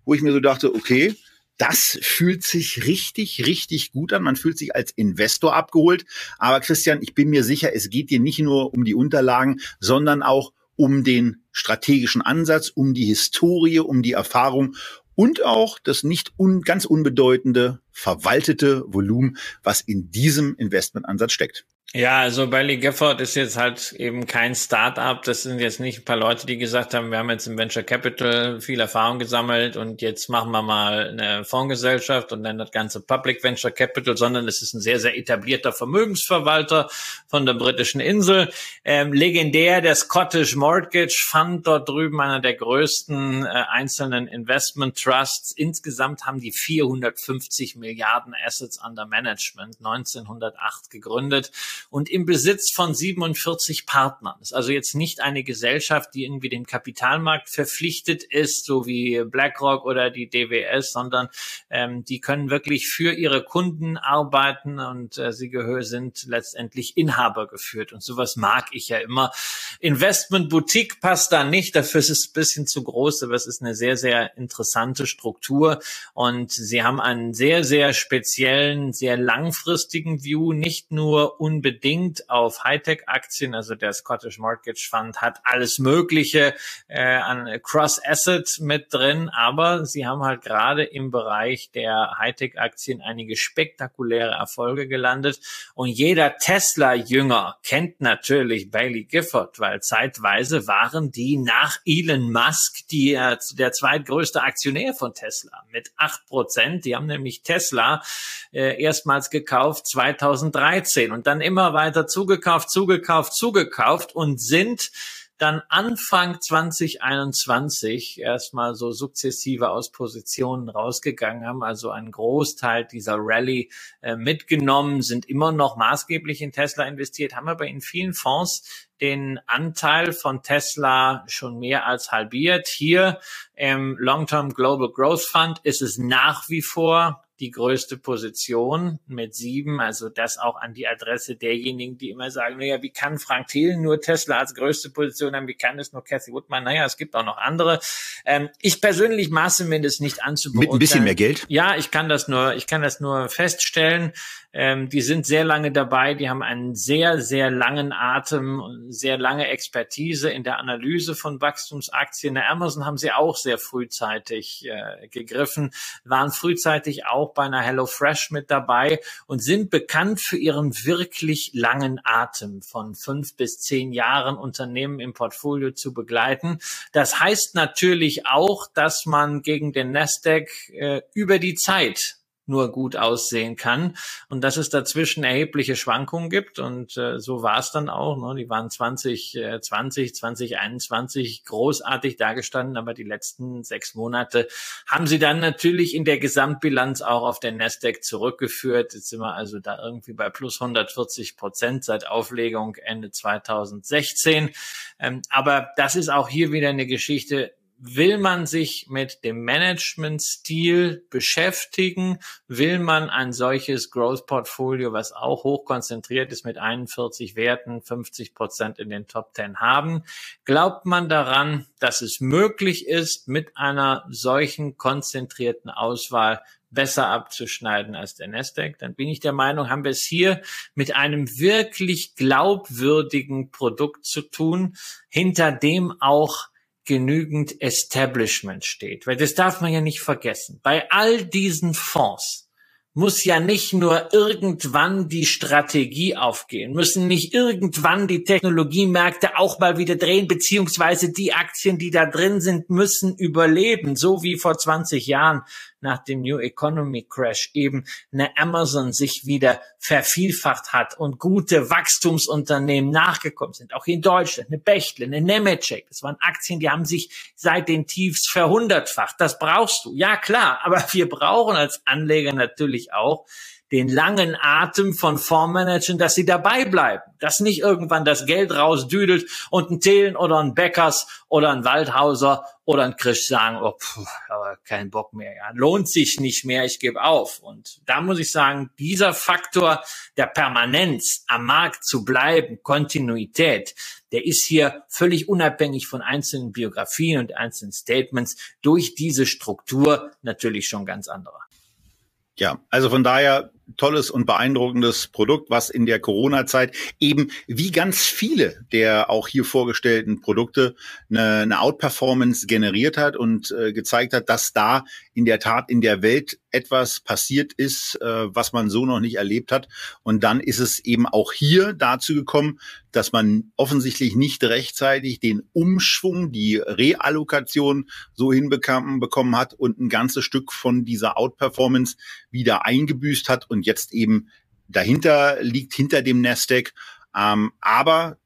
wo ich mir so dachte, okay, das fühlt sich richtig, richtig gut an. Man fühlt sich als Investor abgeholt. Aber Christian, ich bin mir sicher, es geht dir nicht nur um die Unterlagen, sondern auch um den strategischen Ansatz, um die Historie, um die Erfahrung und auch das nicht un ganz unbedeutende verwaltete Volumen, was in diesem Investmentansatz steckt. Ja, also Bailey Gifford ist jetzt halt eben kein Start-up. Das sind jetzt nicht ein paar Leute, die gesagt haben, wir haben jetzt im Venture Capital viel Erfahrung gesammelt und jetzt machen wir mal eine Fondsgesellschaft und dann das ganze Public Venture Capital, sondern es ist ein sehr, sehr etablierter Vermögensverwalter von der britischen Insel. Ähm, legendär der Scottish Mortgage Fund dort drüben, einer der größten äh, einzelnen Investment Trusts. Insgesamt haben die 450 Milliarden Assets under Management, 1908 gegründet und im Besitz von 47 Partnern. Das ist also jetzt nicht eine Gesellschaft, die irgendwie dem Kapitalmarkt verpflichtet ist, so wie BlackRock oder die DWS, sondern ähm, die können wirklich für ihre Kunden arbeiten und äh, sie gehör sind letztendlich Inhaber geführt. Und sowas mag ich ja immer. Investment Boutique passt da nicht, dafür ist es ein bisschen zu groß, aber es ist eine sehr, sehr interessante Struktur und sie haben einen sehr, sehr speziellen, sehr langfristigen View, nicht nur unbedingt unbedingt auf Hightech-Aktien. Also der Scottish Mortgage Fund hat alles Mögliche äh, an Cross-Asset mit drin, aber sie haben halt gerade im Bereich der Hightech-Aktien einige spektakuläre Erfolge gelandet. Und jeder Tesla-Jünger kennt natürlich Bailey Gifford, weil zeitweise waren die nach Elon Musk die, äh, der zweitgrößte Aktionär von Tesla mit acht Prozent. Die haben nämlich Tesla äh, erstmals gekauft 2013 und dann immer weiter zugekauft, zugekauft, zugekauft und sind dann Anfang 2021 erstmal so sukzessive aus Positionen rausgegangen haben, also einen Großteil dieser Rallye äh, mitgenommen, sind immer noch maßgeblich in Tesla investiert, haben aber in vielen Fonds den Anteil von Tesla schon mehr als halbiert. Hier im Long-Term Global Growth Fund ist es nach wie vor die größte Position mit sieben. Also das auch an die Adresse derjenigen, die immer sagen, naja, wie kann Frank Thielen nur Tesla als größte Position haben? Wie kann es nur Cathy Woodman? Naja, es gibt auch noch andere. Ähm, ich persönlich maße mir das nicht an zu Mit ein bisschen mehr Geld? Ja, ich kann das nur, ich kann das nur feststellen. Ähm, die sind sehr lange dabei, die haben einen sehr, sehr langen Atem und sehr lange Expertise in der Analyse von Wachstumsaktien. Der Amazon haben sie auch sehr frühzeitig äh, gegriffen, waren frühzeitig auch auch bei einer HelloFresh mit dabei und sind bekannt für ihren wirklich langen Atem von fünf bis zehn Jahren Unternehmen im Portfolio zu begleiten. Das heißt natürlich auch, dass man gegen den Nasdaq äh, über die Zeit nur gut aussehen kann und dass es dazwischen erhebliche Schwankungen gibt und äh, so war es dann auch. Ne? Die waren 2020, 2021 großartig dargestanden, aber die letzten sechs Monate haben sie dann natürlich in der Gesamtbilanz auch auf den Nasdaq zurückgeführt. Jetzt sind wir also da irgendwie bei plus 140 Prozent seit Auflegung Ende 2016. Ähm, aber das ist auch hier wieder eine Geschichte, will man sich mit dem Managementstil beschäftigen? Will man ein solches Growth Portfolio, was auch hoch konzentriert ist mit 41 Werten, 50 Prozent in den Top 10 haben? Glaubt man daran, dass es möglich ist, mit einer solchen konzentrierten Auswahl besser abzuschneiden als der Nasdaq, dann bin ich der Meinung, haben wir es hier mit einem wirklich glaubwürdigen Produkt zu tun, hinter dem auch genügend Establishment steht. Weil das darf man ja nicht vergessen. Bei all diesen Fonds muss ja nicht nur irgendwann die Strategie aufgehen, müssen nicht irgendwann die Technologiemärkte auch mal wieder drehen, beziehungsweise die Aktien, die da drin sind, müssen überleben, so wie vor 20 Jahren nach dem New Economy Crash eben eine Amazon sich wieder vervielfacht hat und gute Wachstumsunternehmen nachgekommen sind. Auch in Deutschland, eine Bechtle, eine Nemetschek. Das waren Aktien, die haben sich seit den Tiefs verhundertfacht. Das brauchst du. Ja, klar. Aber wir brauchen als Anleger natürlich auch den langen Atem von Fondsmanagern, dass sie dabei bleiben, dass nicht irgendwann das Geld rausdüdelt und ein Thelen oder ein Beckers oder ein Waldhauser oder ein Krisch sagen, oh, pff, aber kein Bock mehr, ja, lohnt sich nicht mehr, ich gebe auf. Und da muss ich sagen, dieser Faktor der Permanenz am Markt zu bleiben, Kontinuität, der ist hier völlig unabhängig von einzelnen Biografien und einzelnen Statements durch diese Struktur natürlich schon ganz anderer. Ja, also von daher tolles und beeindruckendes Produkt, was in der Corona-Zeit eben wie ganz viele der auch hier vorgestellten Produkte eine, eine Outperformance generiert hat und äh, gezeigt hat, dass da in der Tat in der Welt etwas passiert ist, äh, was man so noch nicht erlebt hat. Und dann ist es eben auch hier dazu gekommen, dass man offensichtlich nicht rechtzeitig den Umschwung, die Reallokation so hinbekommen bekommen hat und ein ganzes Stück von dieser Outperformance wieder eingebüßt hat und jetzt eben dahinter liegt, hinter dem Nasdaq. Ähm, aber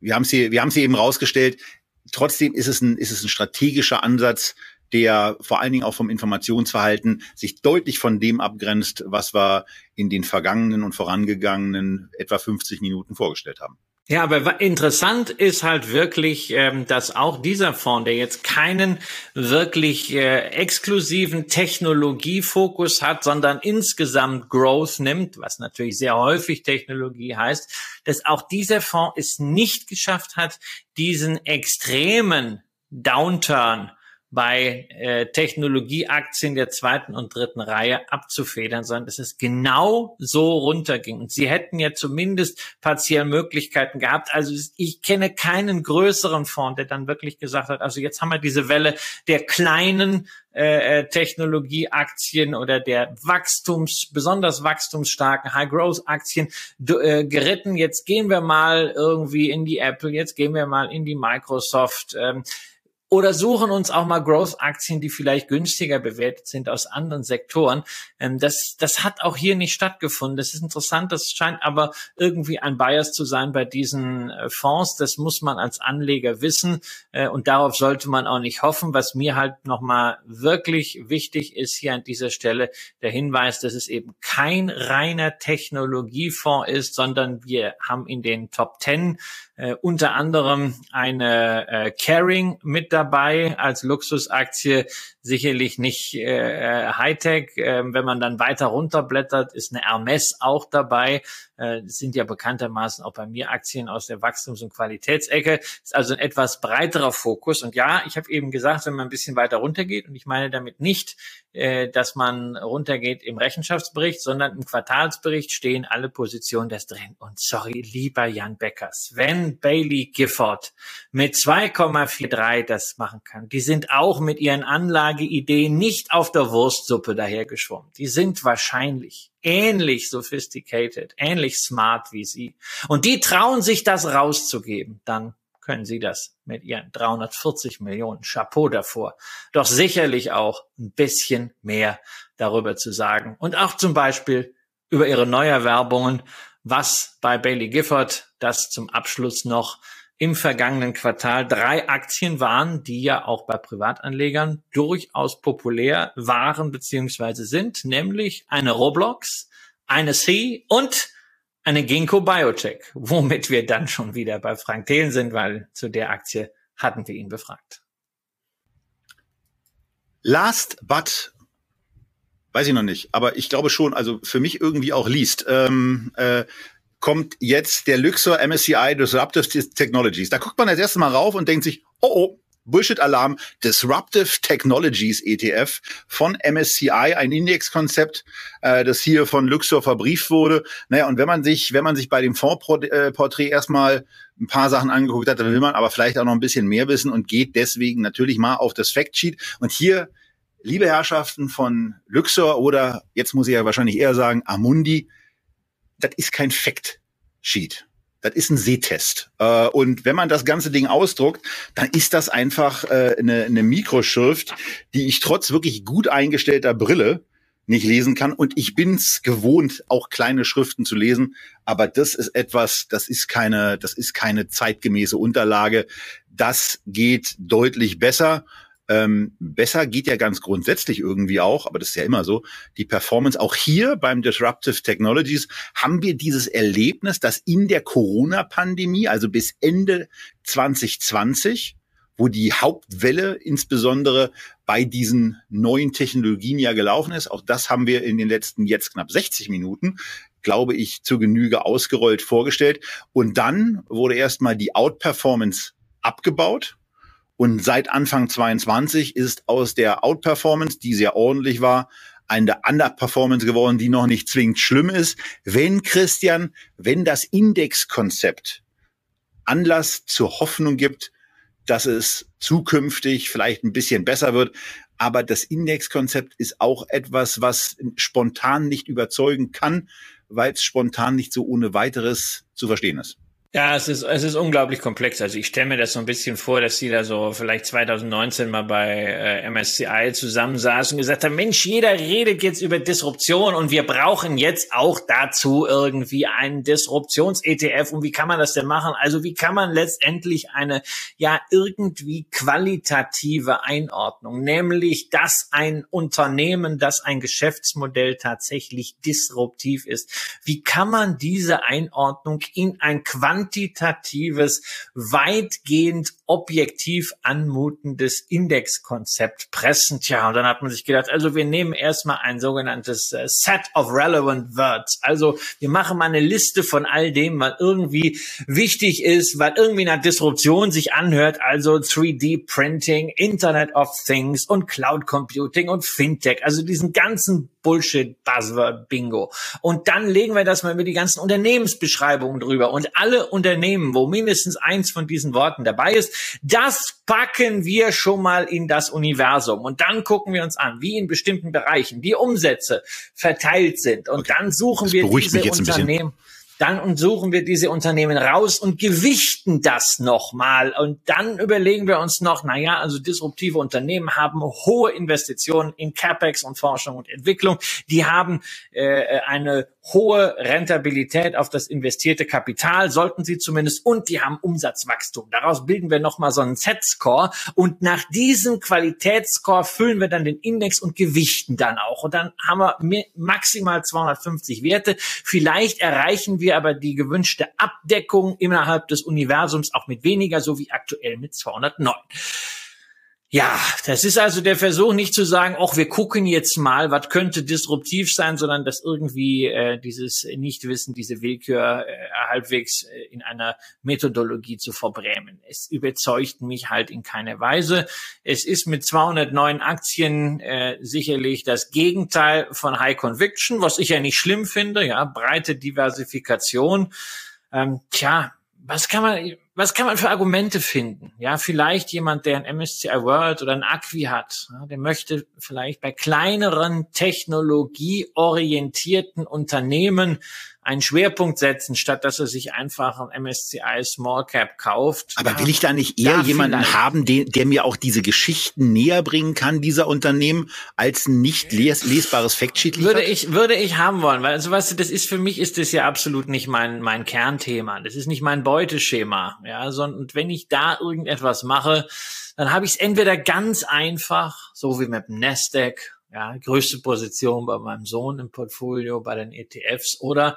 wir haben sie, wir haben sie eben rausgestellt. Trotzdem ist es ein, ist es ein strategischer Ansatz, der vor allen Dingen auch vom Informationsverhalten sich deutlich von dem abgrenzt, was wir in den vergangenen und vorangegangenen etwa 50 Minuten vorgestellt haben. Ja, aber interessant ist halt wirklich, ähm, dass auch dieser Fonds, der jetzt keinen wirklich äh, exklusiven Technologiefokus hat, sondern insgesamt Growth nimmt, was natürlich sehr häufig Technologie heißt, dass auch dieser Fonds es nicht geschafft hat, diesen extremen Downturn bei äh, Technologieaktien der zweiten und dritten Reihe abzufedern, sondern dass es genau so runterging. Und sie hätten ja zumindest partiell Möglichkeiten gehabt. Also ich kenne keinen größeren Fonds, der dann wirklich gesagt hat, also jetzt haben wir diese Welle der kleinen äh, äh Technologieaktien oder der Wachstums, besonders wachstumsstarken High-Growth-Aktien äh, geritten. Jetzt gehen wir mal irgendwie in die Apple, jetzt gehen wir mal in die Microsoft. Ähm, oder suchen uns auch mal Growth-Aktien, die vielleicht günstiger bewertet sind aus anderen Sektoren. Ähm, das, das hat auch hier nicht stattgefunden. Das ist interessant. Das scheint aber irgendwie ein Bias zu sein bei diesen äh, Fonds. Das muss man als Anleger wissen äh, und darauf sollte man auch nicht hoffen. Was mir halt nochmal wirklich wichtig ist hier an dieser Stelle der Hinweis, dass es eben kein reiner Technologiefonds ist, sondern wir haben in den Top Ten äh, unter anderem eine äh, Caring mit dabei als Luxusaktie, sicherlich nicht äh, Hightech. Äh, wenn man dann weiter runterblättert, ist eine Hermes auch dabei. Äh, das sind ja bekanntermaßen auch bei mir Aktien aus der Wachstums- und Qualitätsecke. Das ist also ein etwas breiterer Fokus. Und ja, ich habe eben gesagt, wenn man ein bisschen weiter runtergeht, und ich meine damit nicht, äh, dass man runtergeht im Rechenschaftsbericht, sondern im Quartalsbericht stehen alle Positionen des drin. Und sorry, lieber Jan Beckers, wenn Bailey Gifford mit 2,43 das machen kann. Die sind auch mit ihren Anlageideen nicht auf der Wurstsuppe dahergeschwommen. Die sind wahrscheinlich ähnlich sophisticated, ähnlich smart wie sie. Und die trauen sich das rauszugeben. Dann können Sie das mit Ihren 340 Millionen Chapeau davor doch sicherlich auch ein bisschen mehr darüber zu sagen. Und auch zum Beispiel über Ihre Neuerwerbungen, was bei Bailey Gifford das zum Abschluss noch im vergangenen Quartal drei Aktien waren, die ja auch bei Privatanlegern durchaus populär waren beziehungsweise sind, nämlich eine Roblox, eine C und eine Ginkgo Biotech, womit wir dann schon wieder bei Frank Thelen sind, weil zu der Aktie hatten wir ihn befragt. Last but weiß ich noch nicht, aber ich glaube schon, also für mich irgendwie auch liest. Ähm, äh, kommt jetzt der Luxor MSCI Disruptive Technologies. Da guckt man das erste Mal rauf und denkt sich, oh oh, Bullshit-Alarm, Disruptive Technologies ETF von MSCI, ein Indexkonzept, äh, das hier von Luxor verbrieft wurde. Naja, und wenn man sich, wenn man sich bei dem Fondsporträt erstmal ein paar Sachen angeguckt hat, dann will man aber vielleicht auch noch ein bisschen mehr wissen und geht deswegen natürlich mal auf das Factsheet. Und hier, liebe Herrschaften von Luxor oder jetzt muss ich ja wahrscheinlich eher sagen Amundi, das ist kein Fact-Sheet. Das ist ein Sehtest. Äh, und wenn man das ganze Ding ausdruckt, dann ist das einfach äh, eine, eine Mikroschrift, die ich trotz wirklich gut eingestellter Brille nicht lesen kann. Und ich bin's gewohnt, auch kleine Schriften zu lesen. Aber das ist etwas, das ist keine, das ist keine zeitgemäße Unterlage. Das geht deutlich besser. Ähm, besser geht ja ganz grundsätzlich irgendwie auch, aber das ist ja immer so, die Performance. Auch hier beim Disruptive Technologies haben wir dieses Erlebnis, dass in der Corona-Pandemie, also bis Ende 2020, wo die Hauptwelle insbesondere bei diesen neuen Technologien ja gelaufen ist. Auch das haben wir in den letzten jetzt knapp 60 Minuten glaube ich, zur Genüge ausgerollt vorgestellt. Und dann wurde erstmal die Outperformance abgebaut. Und seit Anfang 22 ist aus der Outperformance, die sehr ordentlich war, eine Underperformance geworden, die noch nicht zwingend schlimm ist. Wenn, Christian, wenn das Indexkonzept Anlass zur Hoffnung gibt, dass es zukünftig vielleicht ein bisschen besser wird, aber das Indexkonzept ist auch etwas, was spontan nicht überzeugen kann, weil es spontan nicht so ohne weiteres zu verstehen ist. Ja, es ist, es ist unglaublich komplex. Also ich stelle mir das so ein bisschen vor, dass sie da so vielleicht 2019 mal bei äh, MSCI zusammensaßen und gesagt haben, Mensch, jeder redet jetzt über Disruption und wir brauchen jetzt auch dazu irgendwie einen Disruptions-ETF. Und wie kann man das denn machen? Also wie kann man letztendlich eine ja irgendwie qualitative Einordnung, nämlich dass ein Unternehmen, dass ein Geschäftsmodell tatsächlich disruptiv ist, wie kann man diese Einordnung in ein Quant quantitatives, weitgehend objektiv anmutendes Indexkonzept pressen. Tja, und dann hat man sich gedacht, also wir nehmen erstmal ein sogenanntes äh, Set of Relevant Words. Also wir machen mal eine Liste von all dem, was irgendwie wichtig ist, was irgendwie nach Disruption sich anhört, also 3D Printing, Internet of Things und Cloud Computing und Fintech. Also diesen ganzen Bullshit, Buzzword, Bingo. Und dann legen wir das mal über die ganzen Unternehmensbeschreibungen drüber. Und alle Unternehmen, wo mindestens eins von diesen Worten dabei ist, das packen wir schon mal in das Universum. Und dann gucken wir uns an, wie in bestimmten Bereichen die Umsätze verteilt sind. Und okay. dann suchen das wir diese Unternehmen dann suchen wir diese Unternehmen raus und gewichten das nochmal. Und dann überlegen wir uns noch, na ja, also disruptive Unternehmen haben hohe Investitionen in CapEx und Forschung und Entwicklung. Die haben äh, eine hohe Rentabilität auf das investierte Kapital, sollten sie zumindest, und die haben Umsatzwachstum. Daraus bilden wir nochmal so einen Set-Score und nach diesem Qualitätsscore füllen wir dann den Index und gewichten dann auch. Und dann haben wir maximal 250 Werte. Vielleicht erreichen wir aber die gewünschte Abdeckung innerhalb des Universums auch mit weniger, so wie aktuell mit 209. Ja, das ist also der Versuch, nicht zu sagen, ach, wir gucken jetzt mal, was könnte disruptiv sein, sondern dass irgendwie äh, dieses Nichtwissen, diese Willkür äh, halbwegs äh, in einer Methodologie zu verbrämen. Es überzeugt mich halt in keiner Weise. Es ist mit 209 Aktien äh, sicherlich das Gegenteil von High Conviction, was ich ja nicht schlimm finde, ja, breite Diversifikation. Ähm, tja, was kann man, was kann man für Argumente finden? Ja, vielleicht jemand, der ein MSCI World oder ein Acqui hat, ja, der möchte vielleicht bei kleineren technologieorientierten Unternehmen einen Schwerpunkt setzen, statt dass er sich einfach ein MSCI Small Cap kauft. Aber will ich da nicht eher da jemanden vielleicht. haben, den, der mir auch diese Geschichten näher bringen kann, dieser Unternehmen, als ein nicht les lesbares Factsheet liefert? Würde ich, würde ich haben wollen, weil, also weißt du, das ist für mich ist das ja absolut nicht mein, mein Kernthema. Das ist nicht mein Beuteschema, ja, sondern wenn ich da irgendetwas mache, dann habe ich es entweder ganz einfach, so wie mit dem Nasdaq ja, größte Position bei meinem Sohn im Portfolio, bei den ETFs oder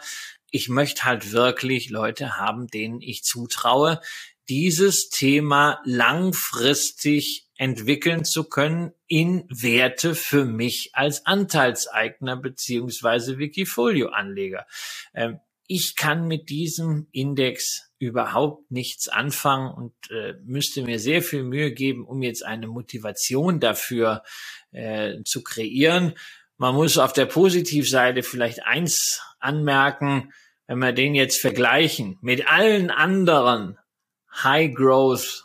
ich möchte halt wirklich Leute haben, denen ich zutraue, dieses Thema langfristig entwickeln zu können in Werte für mich als Anteilseigner beziehungsweise Wikifolio-Anleger. Ähm, ich kann mit diesem Index überhaupt nichts anfangen und äh, müsste mir sehr viel Mühe geben, um jetzt eine Motivation dafür äh, zu kreieren. Man muss auf der Positivseite vielleicht eins anmerken, wenn wir den jetzt vergleichen mit allen anderen High Growth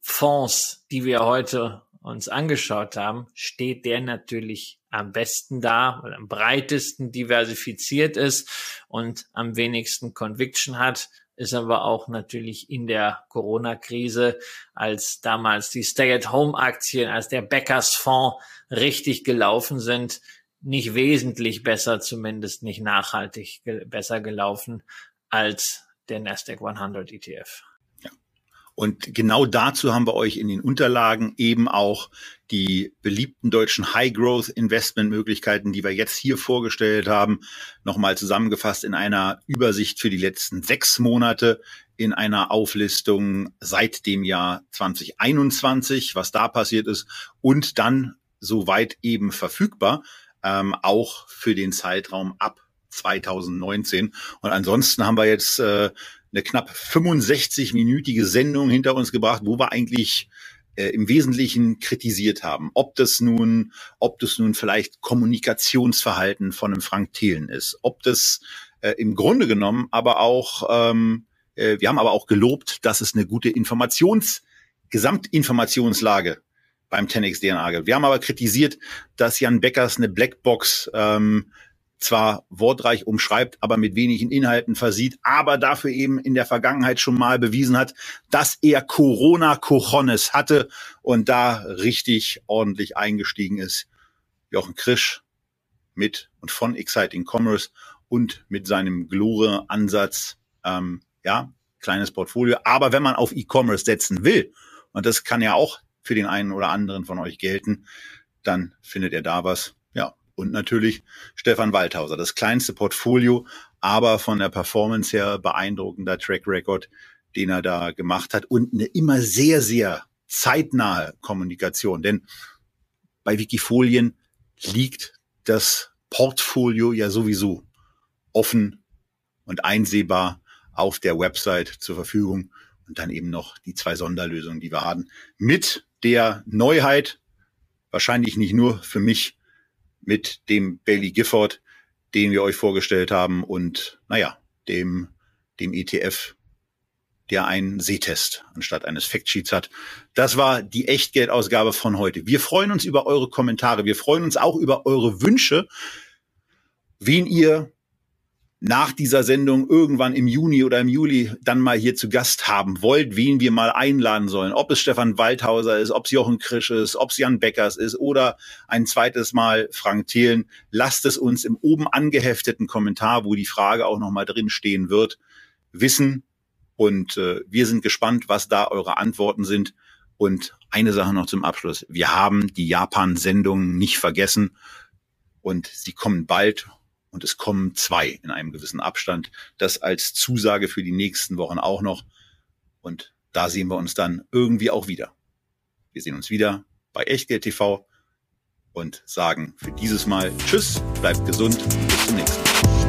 Fonds, die wir heute uns angeschaut haben, steht der natürlich am besten da, oder am breitesten diversifiziert ist und am wenigsten Conviction hat ist aber auch natürlich in der Corona-Krise, als damals die Stay-at-Home-Aktien, als der Bäckersfonds richtig gelaufen sind, nicht wesentlich besser, zumindest nicht nachhaltig ge besser gelaufen als der Nasdaq 100 ETF. Und genau dazu haben wir euch in den Unterlagen eben auch die beliebten deutschen High-Growth-Investment-Möglichkeiten, die wir jetzt hier vorgestellt haben, nochmal zusammengefasst in einer Übersicht für die letzten sechs Monate, in einer Auflistung seit dem Jahr 2021, was da passiert ist und dann soweit eben verfügbar, ähm, auch für den Zeitraum ab 2019. Und ansonsten haben wir jetzt äh, eine knapp 65-minütige Sendung hinter uns gebracht, wo wir eigentlich äh, im Wesentlichen kritisiert haben. Ob das nun, ob das nun vielleicht Kommunikationsverhalten von einem Frank Thelen ist, ob das äh, im Grunde genommen aber auch, ähm, äh, wir haben aber auch gelobt, dass es eine gute Informations, Gesamtinformationslage beim 10x DNA gibt. Wir haben aber kritisiert, dass Jan Beckers eine Blackbox ähm, zwar wortreich umschreibt, aber mit wenigen Inhalten versieht, aber dafür eben in der Vergangenheit schon mal bewiesen hat, dass er Corona Cojones hatte und da richtig ordentlich eingestiegen ist. Jochen Krisch mit und von Exciting Commerce und mit seinem Glore-Ansatz, ähm, ja, kleines Portfolio. Aber wenn man auf E-Commerce setzen will, und das kann ja auch für den einen oder anderen von euch gelten, dann findet er da was, und natürlich Stefan Waldhauser, das kleinste Portfolio, aber von der Performance her beeindruckender Track Record, den er da gemacht hat. Und eine immer sehr, sehr zeitnahe Kommunikation. Denn bei Wikifolien liegt das Portfolio ja sowieso offen und einsehbar auf der Website zur Verfügung. Und dann eben noch die zwei Sonderlösungen, die wir haben, mit der Neuheit, wahrscheinlich nicht nur für mich, mit dem Bailey Gifford, den wir euch vorgestellt haben und naja, dem, dem ETF, der einen Sehtest anstatt eines Factsheets hat. Das war die Echtgeldausgabe von heute. Wir freuen uns über eure Kommentare. Wir freuen uns auch über eure Wünsche, wen ihr nach dieser Sendung irgendwann im Juni oder im Juli dann mal hier zu Gast haben wollt, wen wir mal einladen sollen. Ob es Stefan Waldhauser ist, ob es Jochen Krisch ist, ob es Jan Beckers ist oder ein zweites Mal Frank Thelen. Lasst es uns im oben angehefteten Kommentar, wo die Frage auch nochmal drin stehen wird, wissen. Und äh, wir sind gespannt, was da eure Antworten sind. Und eine Sache noch zum Abschluss. Wir haben die Japan-Sendungen nicht vergessen und sie kommen bald und es kommen zwei in einem gewissen Abstand. Das als Zusage für die nächsten Wochen auch noch. Und da sehen wir uns dann irgendwie auch wieder. Wir sehen uns wieder bei Echtgeld TV und sagen für dieses Mal Tschüss, bleibt gesund und bis zum nächsten Mal.